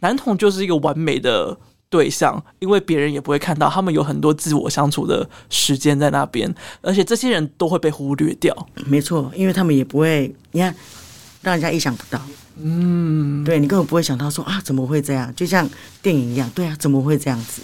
男童就是一个完美的对象，因为别人也不会看到，他们有很多自我相处的时间在那边，而且这些人都会被忽略掉。没错，因为他们也不会，你看，让人家意想不到。嗯，对，你根本不会想到说啊，怎么会这样？就像电影一样，对啊，怎么会这样子？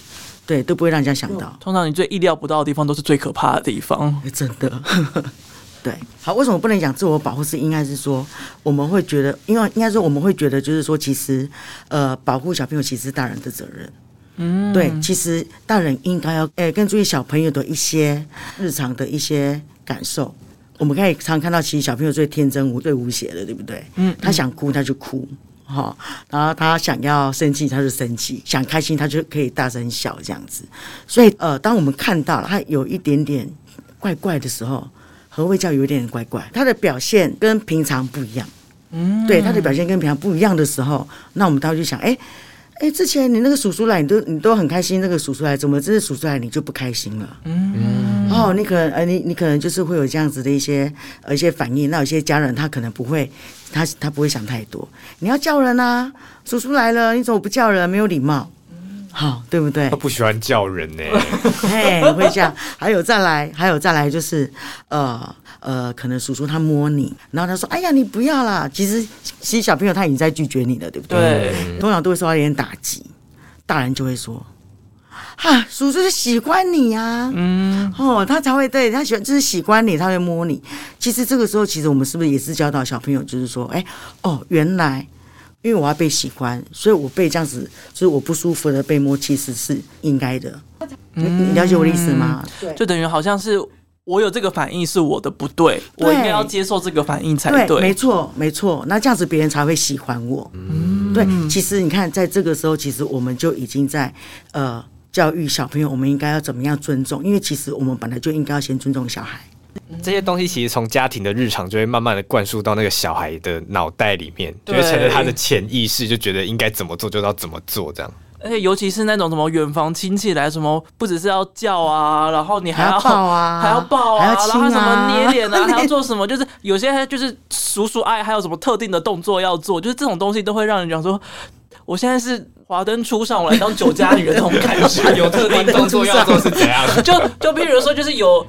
对，都不会让人家想到。通常你最意料不到的地方，都是最可怕的地方。真的，对。好，为什么不能讲自我保护？是应该是说，我们会觉得，因为应该说我们会觉得，就是说，其实，呃，保护小朋友其实是大人的责任。嗯，对，其实大人应该要，诶，更注意小朋友的一些日常的一些感受。我们可以常看到，其实小朋友最天真无、最无邪的，对不对？嗯，他想哭他就哭。好，然后他想要生气，他就生气；想开心，他就可以大声笑这样子。所以，呃，当我们看到他有一点点怪怪的时候，何谓叫有一点怪怪？他的表现跟平常不一样。嗯，对，他的表现跟平常不一样的时候，那我们大家就想，哎。哎，之前你那个叔叔来，你都你都很开心。那个叔叔来，怎么这次叔叔来你就不开心了？嗯，哦，你可能呃，你你可能就是会有这样子的一些呃一些反应。那有些家人他可能不会，他他不会想太多。你要叫人啊，叔叔来了，你怎么不叫人？没有礼貌。好，对不对他？不喜欢叫人呢、嘿，会这样。还有再来，还有再来，就是呃呃，可能叔叔他摸你，然后他说：“哎呀，你不要啦。”其实，其实小朋友他已经在拒绝你了，对不对？对，通常都会受到一点打击，大人就会说：“哈，叔叔是喜欢你啊，嗯，哦，他才会对他喜欢，就是喜欢你，他会摸你。其实这个时候，其实我们是不是也是教导小朋友，就是说，哎，哦，原来。”因为我要被喜欢，所以我被这样子，就是我不舒服的被摸，其实是应该的。嗯、你了解我的意思吗？对，就等于好像是我有这个反应是我的不对，对我应该要接受这个反应才对。对，没错，没错。那这样子别人才会喜欢我。嗯，对。其实你看，在这个时候，其实我们就已经在呃教育小朋友，我们应该要怎么样尊重？因为其实我们本来就应该要先尊重小孩。这些东西其实从家庭的日常就会慢慢的灌输到那个小孩的脑袋里面，就会成了他的潜意识，就觉得应该怎么做就要怎么做这样。而且尤其是那种什么远房亲戚来，什么不只是要叫啊，然后你还要，还要抱啊，还要抱啊，还要啊，然后什么捏脸啊，还要做什么？就是有些就是叔叔爱还有什么特定的动作要做，就是这种东西都会让人讲说，我现在是华灯初上，我来当酒家女的那种感觉。有特定动作要做是怎样？就就比如说，就是有。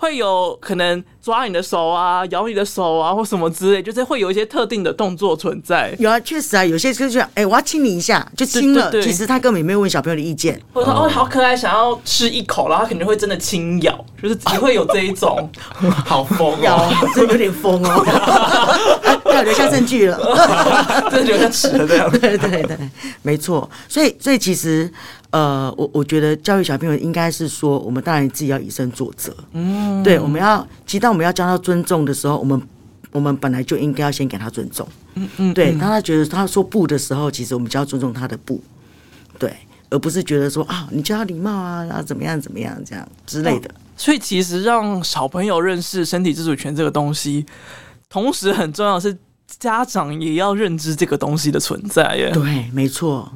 会有可能抓你的手啊，咬你的手啊，或什么之类，就是会有一些特定的动作存在。有啊，确实啊，有些就是哎，我要亲你一下，就亲了。其实他根本也没有问小朋友的意见，或者说哦，好可爱，想要吃一口，然后他肯定会真的轻咬，就是只会有这一种。好疯哦，这有点疯哦，要留下证据了，真的留下齿了这样。对对对，没错。所以所以其实。呃，我我觉得教育小朋友应该是说，我们当然自己要以身作则。嗯，对，我们要，其实当我们要教他尊重的时候，我们我们本来就应该要先给他尊重。嗯嗯，对，当他觉得他说不的时候，其实我们就要尊重他的不，对，而不是觉得说啊，你教他礼貌啊，然后怎么样怎么样这样之类的。哦，所以其实让小朋友认识身体自主权这个东西，同时很重要是家长也要认知这个东西的存在耶。对，没错。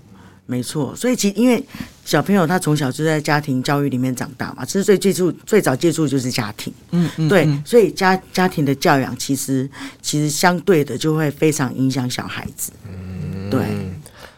没错，所以其实因为小朋友他从小就在家庭教育里面长大嘛，其实最接触最早接触就是家庭，嗯嗯，对，所以家家庭的教养其实其实相对的就会非常影响小孩子，嗯，对。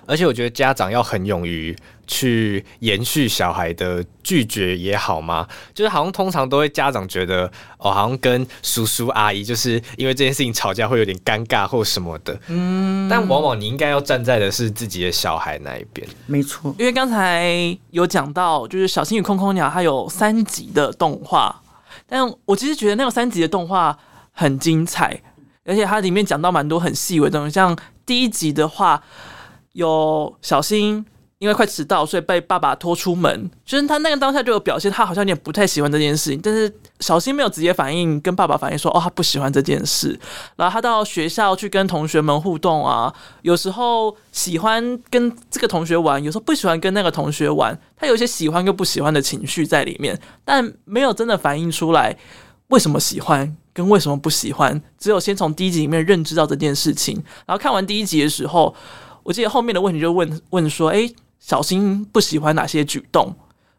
而且我觉得家长要很勇于去延续小孩的拒绝也好吗？就是好像通常都会家长觉得哦，好像跟叔叔阿姨就是因为这件事情吵架会有点尴尬或什么的。嗯，但往往你应该要站在的是自己的小孩那一边。没错，因为刚才有讲到，就是《小星与空空鸟》它有三集的动画，但我其实觉得那个三集的动画很精彩，而且它里面讲到蛮多很细微的东西，像第一集的话。有小新，因为快迟到，所以被爸爸拖出门。就是他那个当下就有表现，他好像有点不太喜欢这件事情。但是小新没有直接反应，跟爸爸反映说：“哦，他不喜欢这件事。”然后他到学校去跟同学们互动啊，有时候喜欢跟这个同学玩，有时候不喜欢跟那个同学玩。他有一些喜欢跟不喜欢的情绪在里面，但没有真的反映出来为什么喜欢跟为什么不喜欢。只有先从第一集里面认知到这件事情，然后看完第一集的时候。我记得后面的问题就问问说，诶，小新不喜欢哪些举动？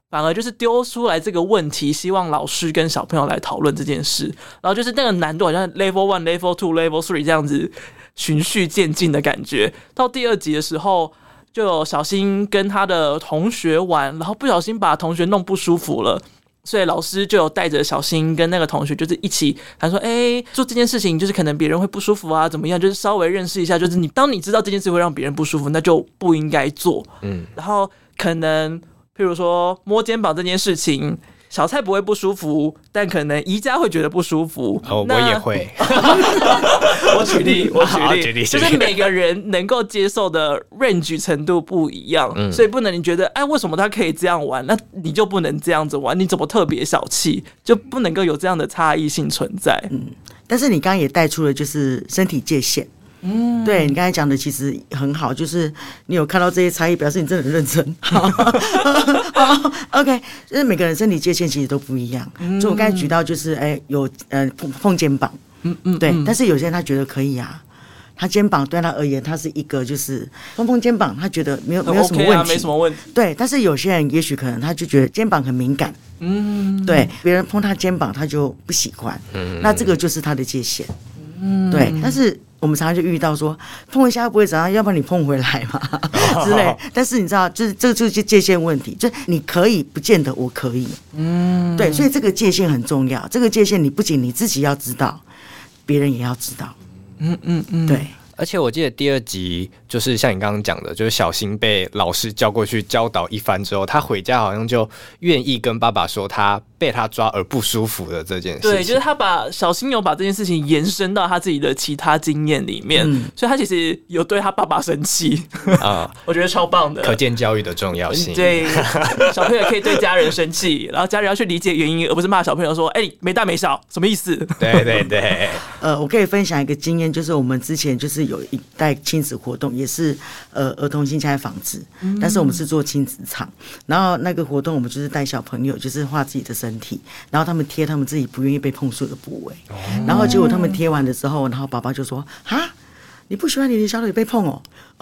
反而就是丢出来这个问题，希望老师跟小朋友来讨论这件事。然后就是那个难度好像 level one、level two、level three 这样子循序渐进的感觉。到第二集的时候，就有小新跟他的同学玩，然后不小心把同学弄不舒服了。所以老师就有带着小新跟那个同学，就是一起，他说：“哎、欸，做这件事情就是可能别人会不舒服啊，怎么样？就是稍微认识一下，就是你当你知道这件事会让别人不舒服，那就不应该做。嗯，然后可能譬如说摸肩膀这件事情。”小蔡不会不舒服，但可能宜家会觉得不舒服。哦，我也会。我举例，我举例，举例，就是每个人能够接受的 range 程度不一样，嗯、所以不能你觉得，哎，为什么他可以这样玩，那你就不能这样子玩？你怎么特别小气，就不能够有这样的差异性存在？嗯，但是你刚刚也带出了就是身体界限。嗯，对，你刚才讲的其实很好，就是你有看到这些差异，表示你真的很认真。好，OK，就是每个人身体界限其实都不一样。嗯，就我刚才举到，就是哎，有呃碰碰肩膀，嗯嗯，对。但是有些人他觉得可以啊，他肩膀对他而言，他是一个就是碰碰肩膀，他觉得没有没有什么问题，啊，没什么问题。对，但是有些人也许可能他就觉得肩膀很敏感，嗯，对，别人碰他肩膀他就不喜欢，嗯，那这个就是他的界限，嗯，对。但是我们常常就遇到说碰一下不会怎样，要不然你碰回来嘛 之类。但是你知道，就是这就是界限问题，就你可以不见得我可以，嗯，对，所以这个界限很重要。这个界限你不仅你自己要知道，别人也要知道，嗯嗯嗯，对。而且我记得第二集就是像你刚刚讲的，就是小新被老师叫过去教导一番之后，他回家好像就愿意跟爸爸说他被他抓而不舒服的这件事情。对，就是他把小新有把这件事情延伸到他自己的其他经验里面，嗯、所以他其实有对他爸爸生气啊，我觉得超棒的，可见教育的重要性。对，小朋友可以对家人生气，然后家人要去理解原因，而不是骂小朋友说：“哎、欸，没大没小，什么意思？”对对对。呃，我可以分享一个经验，就是我们之前就是。有一代亲子活动，也是呃儿童性侵害防治，但是我们是做亲子场，然后那个活动我们就是带小朋友，就是画自己的身体，然后他们贴他们自己不愿意被碰触的部位，然后结果他们贴完的时候，然后爸爸就说啊。你不喜欢你的小腿被碰哦，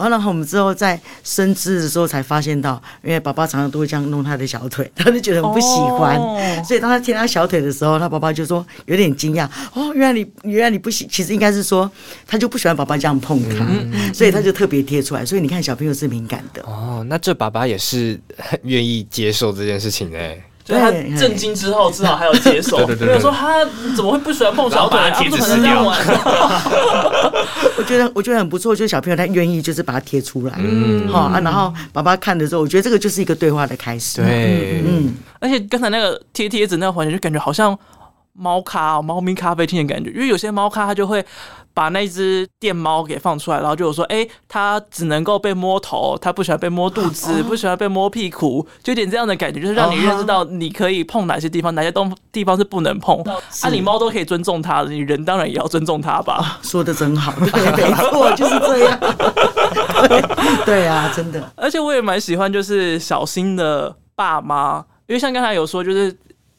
然后我们之后在生知的时候才发现到，因为爸爸常常都会这样弄他的小腿，他就觉得很不喜欢，哦、所以当他贴他小腿的时候，他爸爸就说有点惊讶，哦，原来你原来你不喜，其实应该是说他就不喜欢爸爸这样碰他，嗯嗯、所以他就特别贴出来，所以你看小朋友是敏感的。哦，那这爸爸也是很愿意接受这件事情呢。所以他震惊之后，至少还有接受。对 对对，对，说他怎么会不喜欢碰小腿？他不可能这样玩。我觉得我觉得很不错，就是小朋友他愿意就是把它贴出来，嗯，好啊。然后爸爸看的时候，我觉得这个就是一个对话的开始。对，嗯。而且刚才那个贴贴纸那个环节，就感觉好像猫咖、猫咪咖啡厅的感觉，因为有些猫咖它就会。把那只电猫给放出来，然后就有说，哎、欸，它只能够被摸头，它不喜欢被摸肚子，不喜欢被摸屁股，就有点这样的感觉，就是让你认识到你可以碰哪些地方，哪些东地方是不能碰。啊，你猫都可以尊重它，你人当然也要尊重它吧？说的真好，对，没错，就是这样。对，对啊，真的。而且我也蛮喜欢，就是小新的爸妈，因为像刚才有说，就是。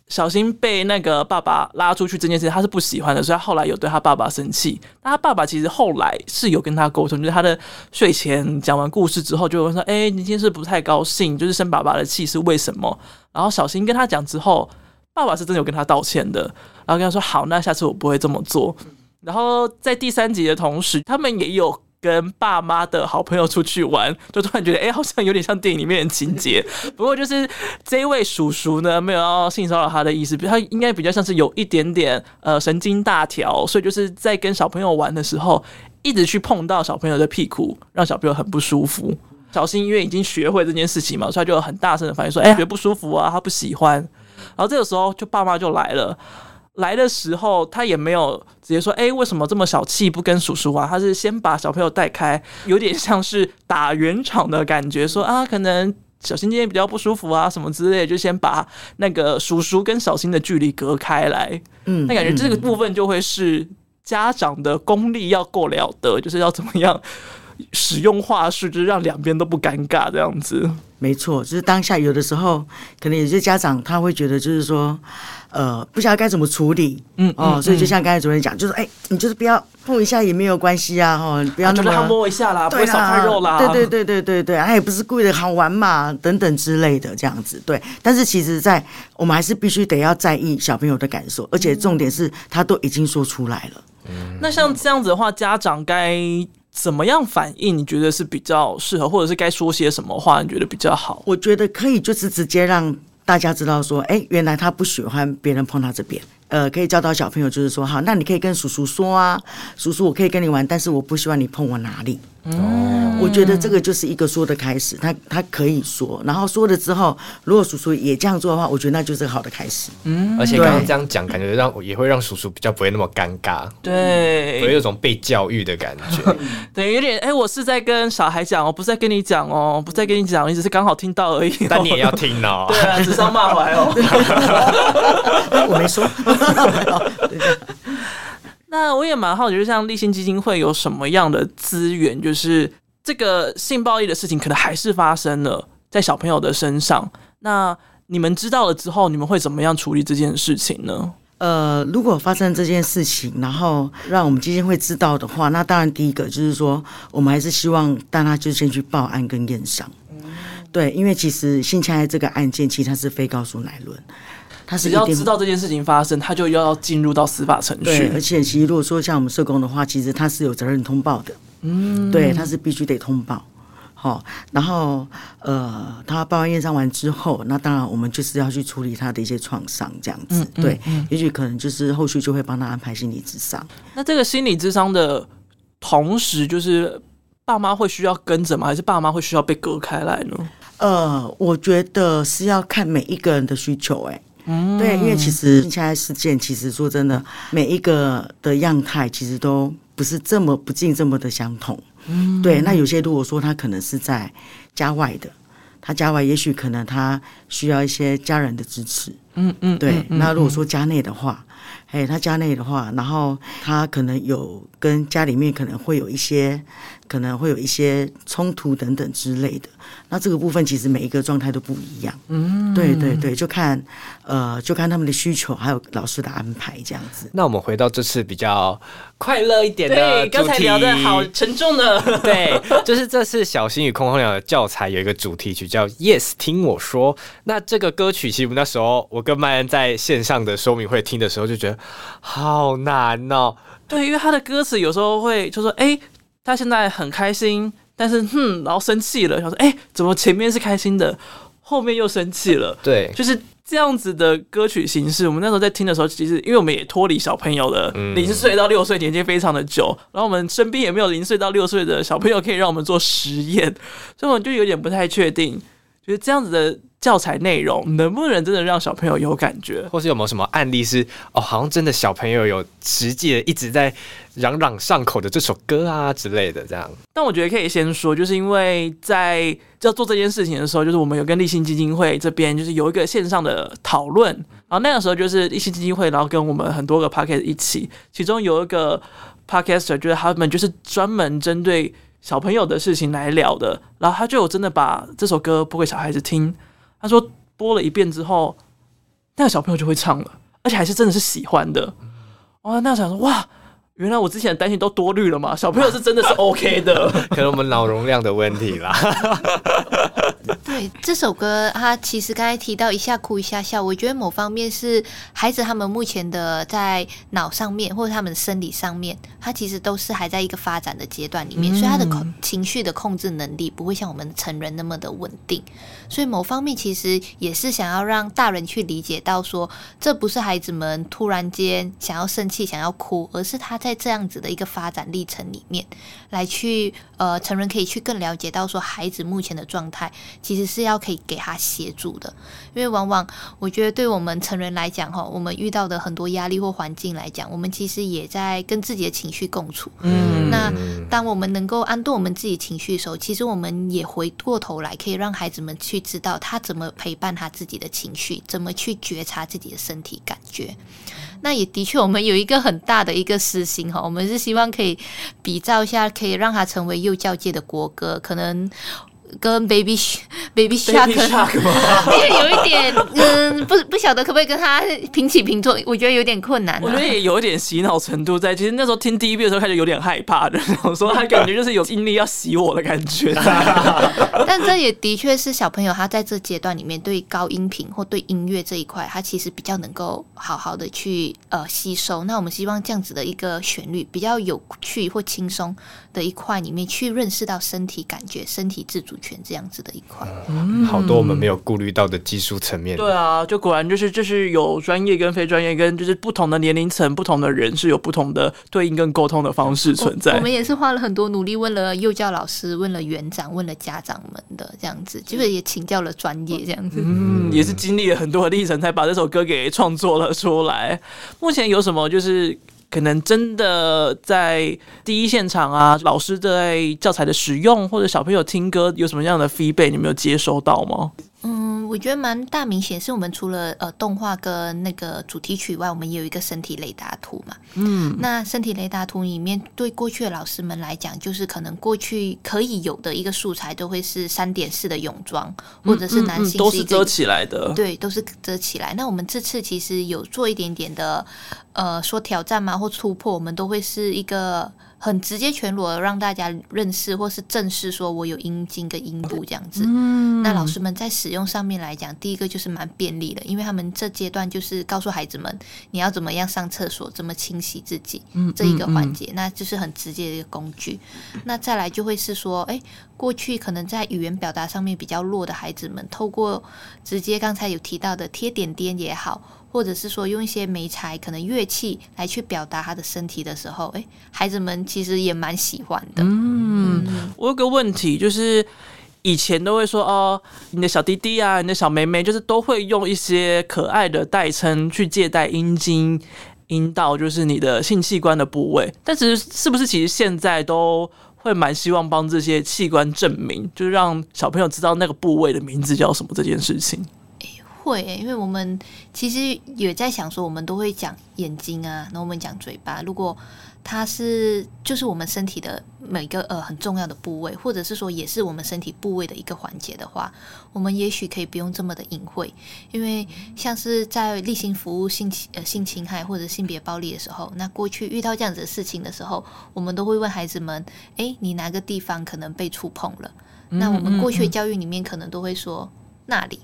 小新被那个爸爸拉出去这件事，他是不喜欢的，所以他后来有对他爸爸生气。那他爸爸其实后来是有跟他沟通，就是他的睡前讲完故事之后，就会说：“哎、你今天是不太高兴，就是生爸爸的气是为什么？”然后小新跟他讲之后，爸爸是真的有跟他道歉的，然后跟他说：“好，那下次我不会这么做。”然后在第三集的同时，他们也有。跟爸妈的好朋友出去玩，就突然觉得，哎、欸，好像有点像电影里面的情节。不过就是这一位叔叔呢，没有要性骚扰他的意思，他应该比较像是有一点点呃神经大条，所以就是在跟小朋友玩的时候，一直去碰到小朋友的屁股，让小朋友很不舒服。小新因为已经学会这件事情嘛，所以他就很大声的反应说，哎、欸，觉得不舒服啊，他不喜欢。然后这个时候，就爸妈就来了。来的时候，他也没有直接说：“哎、欸，为什么这么小气，不跟叔叔玩？”他是先把小朋友带开，有点像是打圆场的感觉，说：“啊，可能小新今天比较不舒服啊，什么之类的，就先把那个叔叔跟小新的距离隔开来。”嗯，那感觉这个部分就会是家长的功力要够了得，就是要怎么样使用话术，就是让两边都不尴尬这样子。没错，就是当下有的时候，可能有些家长他会觉得，就是说。呃，不晓得该怎么处理，嗯哦，嗯，所以就像刚才主任讲，就是哎，你就是不要碰一下也没有关系啊，哈，不要那么、啊、他摸一下啦，不会伤害肉啦，对对对对对对，他也不是故意的，好玩嘛，等等之类的这样子，对。但是其实，在我们还是必须得要在意小朋友的感受，而且重点是他都已经说出来了。嗯，那像这样子的话，家长该怎么样反应？你觉得是比较适合，或者是该说些什么话？你觉得比较好？我觉得可以，就是直接让。大家知道说，哎，原来他不喜欢别人碰他这边。呃，可以教导小朋友，就是说，好，那你可以跟叔叔说啊，叔叔，我可以跟你玩，但是我不希望你碰我哪里。哦，我觉得这个就是一个说的开始，他他可以说，然后说了之后，如果叔叔也这样做的话，我觉得那就是好的开始。嗯，而且刚刚这样讲，感觉让也会让叔叔比较不会那么尴尬，对，会有一种被教育的感觉。对，有点，哎，我是在跟小孩讲哦，不是在跟你讲哦，不是在跟你讲，你只是刚好听到而已。但你也要听哦。对啊，指桑骂槐哦。我没说。那我也蛮好奇，就像立信基金会有什么样的资源？就是这个性暴力的事情，可能还是发生了在小朋友的身上。那你们知道了之后，你们会怎么样处理这件事情呢？呃，如果发生这件事情，然后让我们基金会知道的话，那当然第一个就是说，我们还是希望大家就先去报案跟验伤。对，因为其实性侵害这个案件，其实它是非告诉乃论。他是只要知道这件事情发生，他就要进入到司法程序。对，而且其实如果说像我们社工的话，其实他是有责任通报的。嗯，对，他是必须得通报。好，然后呃，他报完验伤完之后，那当然我们就是要去处理他的一些创伤，这样子。嗯嗯、对，也许可能就是后续就会帮他安排心理咨商。那这个心理咨商的同时，就是爸妈会需要跟着吗？还是爸妈会需要被隔开来呢？呃，我觉得是要看每一个人的需求、欸。哎，嗯，对，因为其实现在事件，其实说真的，每一个的样态其实都不是这么不尽这么的相同。嗯，对，那有些如果说他可能是在家外的，他家外也许可能他需要一些家人的支持，嗯嗯，对。那如果说家内的话，哎，他家内的话，然后他可能有跟家里面可能会有一些。可能会有一些冲突等等之类的，那这个部分其实每一个状态都不一样。嗯，对对对，就看呃，就看他们的需求，还有老师的安排这样子。那我们回到这次比较快乐一点的对，刚才聊的好沉重的。对，就是这次小新与空空鸟的教材有一个主题曲叫《Yes 听我说》。那这个歌曲其实我们那时候我跟麦恩在线上的说明会听的时候就觉得好难哦。对，因为他的歌词有时候会就说哎。他现在很开心，但是哼，然后生气了，想说，哎、欸，怎么前面是开心的，后面又生气了？对，就是这样子的歌曲形式。我们那时候在听的时候，其实因为我们也脱离小朋友了零岁到六岁年纪非常的久，然后我们身边也没有零岁到六岁的小朋友可以让我们做实验，所以我们就有点不太确定，就是这样子的。教材内容能不能真的让小朋友有感觉，或是有没有什么案例是哦，好像真的小朋友有实际的一直在朗朗上口的这首歌啊之类的这样。但我觉得可以先说，就是因为在要做这件事情的时候，就是我们有跟立新基金会这边就是有一个线上的讨论，然后那个时候就是立新基金会，然后跟我们很多个 podcast 一起，其中有一个 podcaster 就是他们就是专门针对小朋友的事情来聊的，然后他就真的把这首歌播给小孩子听。他说播了一遍之后，那个小朋友就会唱了，而且还是真的是喜欢的。哦，那想说哇，原来我之前的担心都多虑了嘛，小朋友是真的是 OK 的，可能我们脑容量的问题啦。对这首歌，他其实刚才提到一下哭一下笑，我觉得某方面是孩子他们目前的在脑上面或者他们的生理上面，他其实都是还在一个发展的阶段里面，所以他的情绪的控制能力不会像我们成人那么的稳定。所以某方面其实也是想要让大人去理解到说，这不是孩子们突然间想要生气、想要哭，而是他在这样子的一个发展历程里面。来去呃，成人可以去更了解到说孩子目前的状态。其实是要可以给他协助的，因为往往我觉得对我们成人来讲，哈，我们遇到的很多压力或环境来讲，我们其实也在跟自己的情绪共处。嗯，那当我们能够安顿我们自己情绪的时候，其实我们也回过头来可以让孩子们去知道他怎么陪伴他自己的情绪，怎么去觉察自己的身体感觉。那也的确，我们有一个很大的一个私心哈，我们是希望可以比照一下，可以让他成为幼教界的国歌，可能。跟 Baby Baby Shark，因为 有一点，嗯，不不晓得可不可以跟他平起平坐，我觉得有点困难、啊。我觉得也有一点洗脑程度在。其实那时候听第一遍的时候，开始有点害怕的，我说他感觉就是有精力要洗我的感觉。但这也的确是小朋友他在这阶段里面对高音频或对音乐这一块，他其实比较能够好好的去呃吸收。那我们希望这样子的一个旋律比较有趣或轻松的一块里面去认识到身体感觉、身体自主权这样子的一块，嗯，好多我们没有顾虑到的技术层面。对啊，就果然就是就是有专业跟非专业，跟就是不同的年龄层、不同的人是有不同的对应跟沟通的方式存在。我，我们也是花了很多努力，问了幼教老师，问了园长，问了家长们的这样子，就是也请教了专业这样子。嗯，也是经历了很多的历程，才把这首歌给创作了出来。目前有什么就是？可能真的在第一现场啊，老师对教材的使用或者小朋友听歌有什么样的 feedback，你没有接收到吗？嗯，我觉得蛮大明显，是我们除了呃动画跟那个主题曲外，我们也有一个身体雷达图嘛。嗯，那身体雷达图里面，对过去的老师们来讲，就是可能过去可以有的一个素材，都会是三点式的泳装，或者是男性是、嗯嗯嗯、都是遮起来的，对，都是遮起来。那我们这次其实有做一点点的呃说挑战嘛或突破，我们都会是一个很直接全裸的让大家认识或是正视说我有阴茎跟阴部这样子。嗯，那老师们在使用上面来讲，第一个就是蛮便利的，因为他们这阶段就是告诉孩子们你要怎么样上厕所，怎么清洗自己，嗯，这一个环节，那就是很直接的一个工具。那再来就会是说，哎，过去可能在语言表达上面比较弱的孩子们，透过直接刚才有提到的贴点点也好。或者是说用一些媒材，可能乐器来去表达他的身体的时候，哎，孩子们其实也蛮喜欢的。嗯，嗯，我有个问题，就是以前都会说哦，你的小弟弟啊，你的小妹妹，就是都会用一些可爱的代称去借代阴茎、阴道，就是你的性器官的部位。但其实是不是其实现在都会蛮希望帮这些器官证明，就是让小朋友知道那个部位的名字叫什么这件事情？会、欸，因为我们其实也在想说，我们都会讲眼睛啊，然后我们讲嘴巴。如果它是就是我们身体的每个呃很重要的部位，或者是说也是我们身体部位的一个环节的话，我们也许可以不用这么的隐晦。因为像是在例行服务性呃性侵害或者性别暴力的时候，那过去遇到这样子的事情的时候，我们都会问孩子们：哎，你哪个地方可能被触碰了？那我们过去的教育里面可能都会说那里。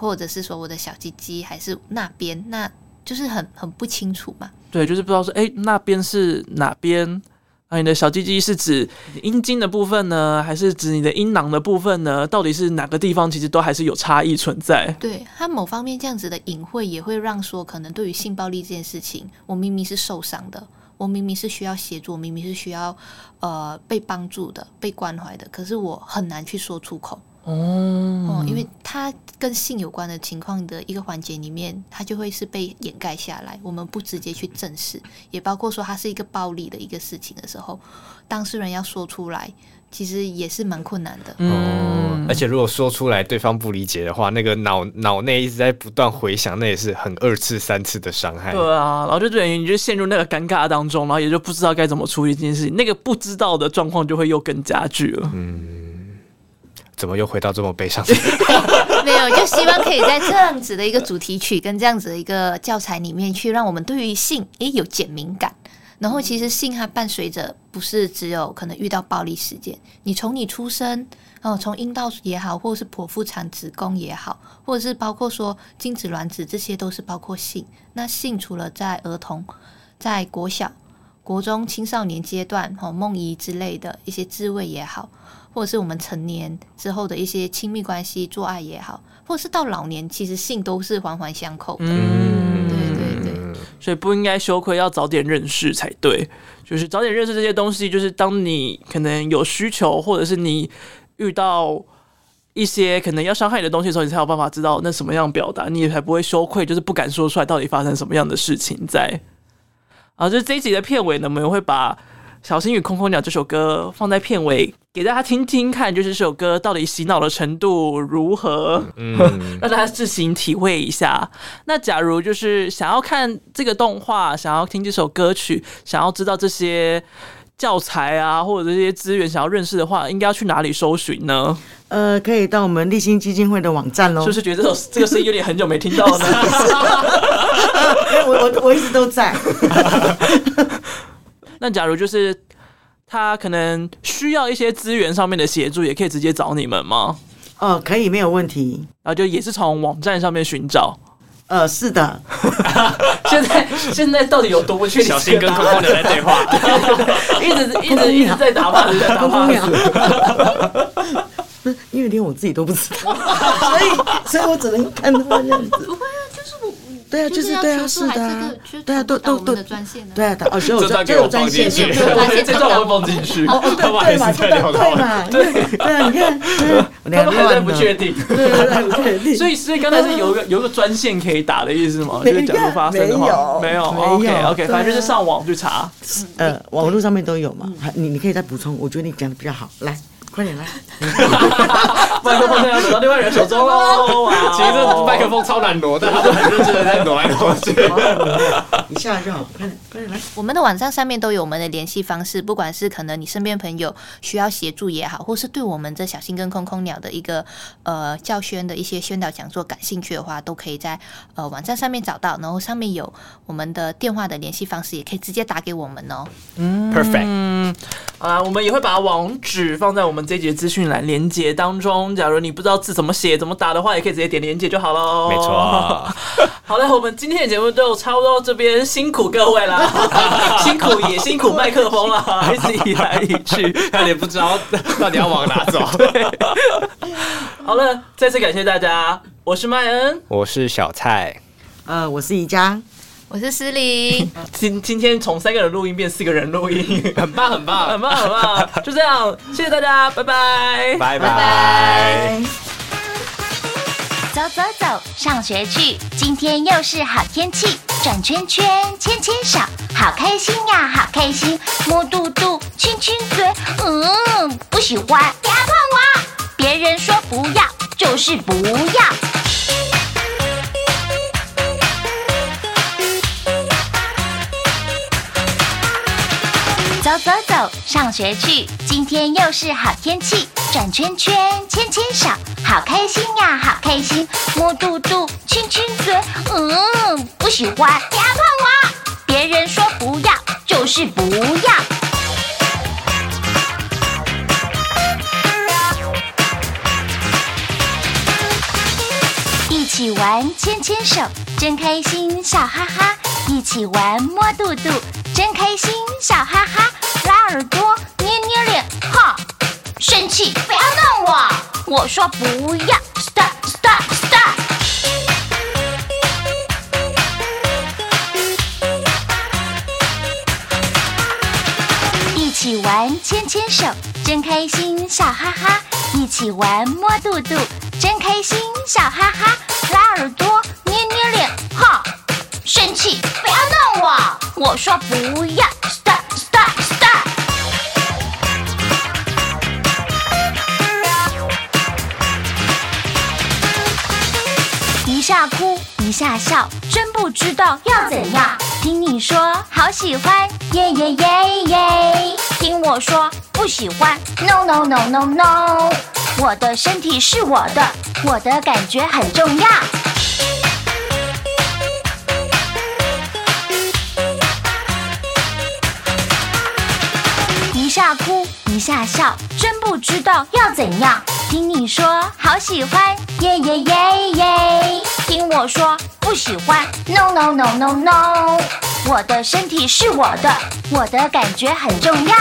或者是说我的小鸡鸡还是那边，那就是很很不清楚嘛。对，就是不知道说，哎、欸，那边是哪边？啊，你的小鸡鸡是指阴茎的部分呢，还是指你的阴囊的部分呢？到底是哪个地方？其实都还是有差异存在。对，它某方面这样子的隐晦，也会让说，可能对于性暴力这件事情，我明明是受伤的，我明明是需要协助，我明明是需要呃被帮助的、被关怀的，可是我很难去说出口。哦、嗯，因为它跟性有关的情况的一个环节里面，它就会是被掩盖下来，我们不直接去正视，也包括说它是一个暴力的一个事情的时候，当事人要说出来，其实也是蛮困难的。嗯，而且如果说出来对方不理解的话，那个脑脑内一直在不断回想，那也是很二次三次的伤害。对啊，然后就等于你就陷入那个尴尬当中，然后也就不知道该怎么处理这件事情，那个不知道的状况就会又更加剧了。嗯。怎么又回到这么悲伤？没有，就希望可以在这样子的一个主题曲跟这样子的一个教材里面去让我们对于性也有减敏感。然后其实性它伴随着不是只有可能遇到暴力事件，你从你出生哦，从阴道也好，或者是剖腹产子宫也好，或者是包括说精子卵子，这些都是包括性。那性除了在儿童，在国小、国中、青少年阶段，哦，梦遗之类的一些滋味也好。或者是我们成年之后的一些亲密关系，做爱也好，或者是到老年，其实性都是环环相扣的。嗯，对对对，所以不应该羞愧，要早点认识才对。就是早点认识这些东西，就是当你可能有需求，或者是你遇到一些可能要伤害你的东西的时候，你才有办法知道那什么样表达，你也才不会羞愧，就是不敢说出来到底发生什么样的事情在。啊，就是这一集的片尾呢，我们会把。《小心与空空鸟》这首歌放在片尾给大家听听看，就是这首歌到底洗脑的程度如何，嗯，让大家自行体会一下。那假如就是想要看这个动画，想要听这首歌曲，想要知道这些教材啊，或者这些资源，想要认识的话，应该要去哪里搜寻呢？呃，可以到我们立新基金会的网站喽。就是觉得这首这个声音有点很久没听到了呢？我我我一直都在。那假如就是他可能需要一些资源上面的协助，也可以直接找你们吗？哦，可以，没有问题。然后就也是从网站上面寻找。呃，是的。现在现在到底有多不确定？小心跟空空鸟在对话，一直一直一直在打话，在打话。不是，因为连我自己都不知道，所以所以我只能看他这样子。对啊，就是对啊，是的，对啊，都都都对啊，哦，所以我这这有专线，这段我会放进去，哦，对 对嘛，对嘛，对对啊，你看，他们 还在不确定，对对对，不确定，所以所以刚才是有个有个专线可以打的意思吗？就是假如发生的话，没有，OK OK，反正就是上网去查，呃，网络上面都有嘛，你你可以再补充，我觉得你讲的比较好，来。快点来！麦克风要走到另外人手中喽！其实这麦克风超难挪，但他就很认真的在挪来挪去。一下就好，快点，快点来。我们的网站上面都有我们的联系方式，不管是可能你身边朋友需要协助也好，或是对我们这小新跟空空鸟的一个呃教宣的一些宣导讲座感兴趣的话，都可以在呃网站上面找到，然后上面有我们的电话的联系方式，也可以直接打给我们哦。嗯，perfect。嗯，好啦，我们也会把网址放在我们这节资讯栏连接当中。假如你不知道字怎么写、怎么打的话，也可以直接点连接就好喽。没错。好嘞，我们今天的节目就差不多这边，辛苦各位啦，辛苦也辛苦麦克风啦，一直移来移去，有点不知道到底要往哪走。好了，再次感谢大家，我是麦恩，我是小蔡，呃，我是宜家，我是诗琳。今今天从三个人录音变四个人录音，很棒很棒很棒很棒，就这样，谢谢大家，拜拜，拜拜。走走走，上学去。今天又是好天气，转圈圈，牵牵手，好开心呀，好开心。摸肚肚，亲亲嘴，嗯，不喜欢，不要碰我。别人说不要，就是不要。走走走，上学去。今天又是好天气，转圈圈，牵牵手，好开心呀，好开心。摸肚肚，亲亲嘴，嗯，不喜欢，不要碰我。别人说不要，就是不要。一起玩，牵牵手，真开心，笑哈哈。一起玩，摸肚肚。真开心，笑哈哈，拉耳朵，捏捏脸，哈，生气，不要弄我，我说不要，stop stop stop。一起玩，牵牵手，真开心，笑哈哈，一起玩，摸肚肚，真开心，笑哈哈，拉耳朵，捏捏脸，哈，生气，不要弄我。我说不要。一下笑，真不知道要怎样。听你说好喜欢，耶耶耶耶。听我说不喜欢，no no no no no。我的身体是我的，我的感觉很重要。一下笑，真不知道要怎样。听你说好喜欢，耶耶耶耶。听我说不喜欢，no no no no no。我的身体是我的，我的感觉很重要。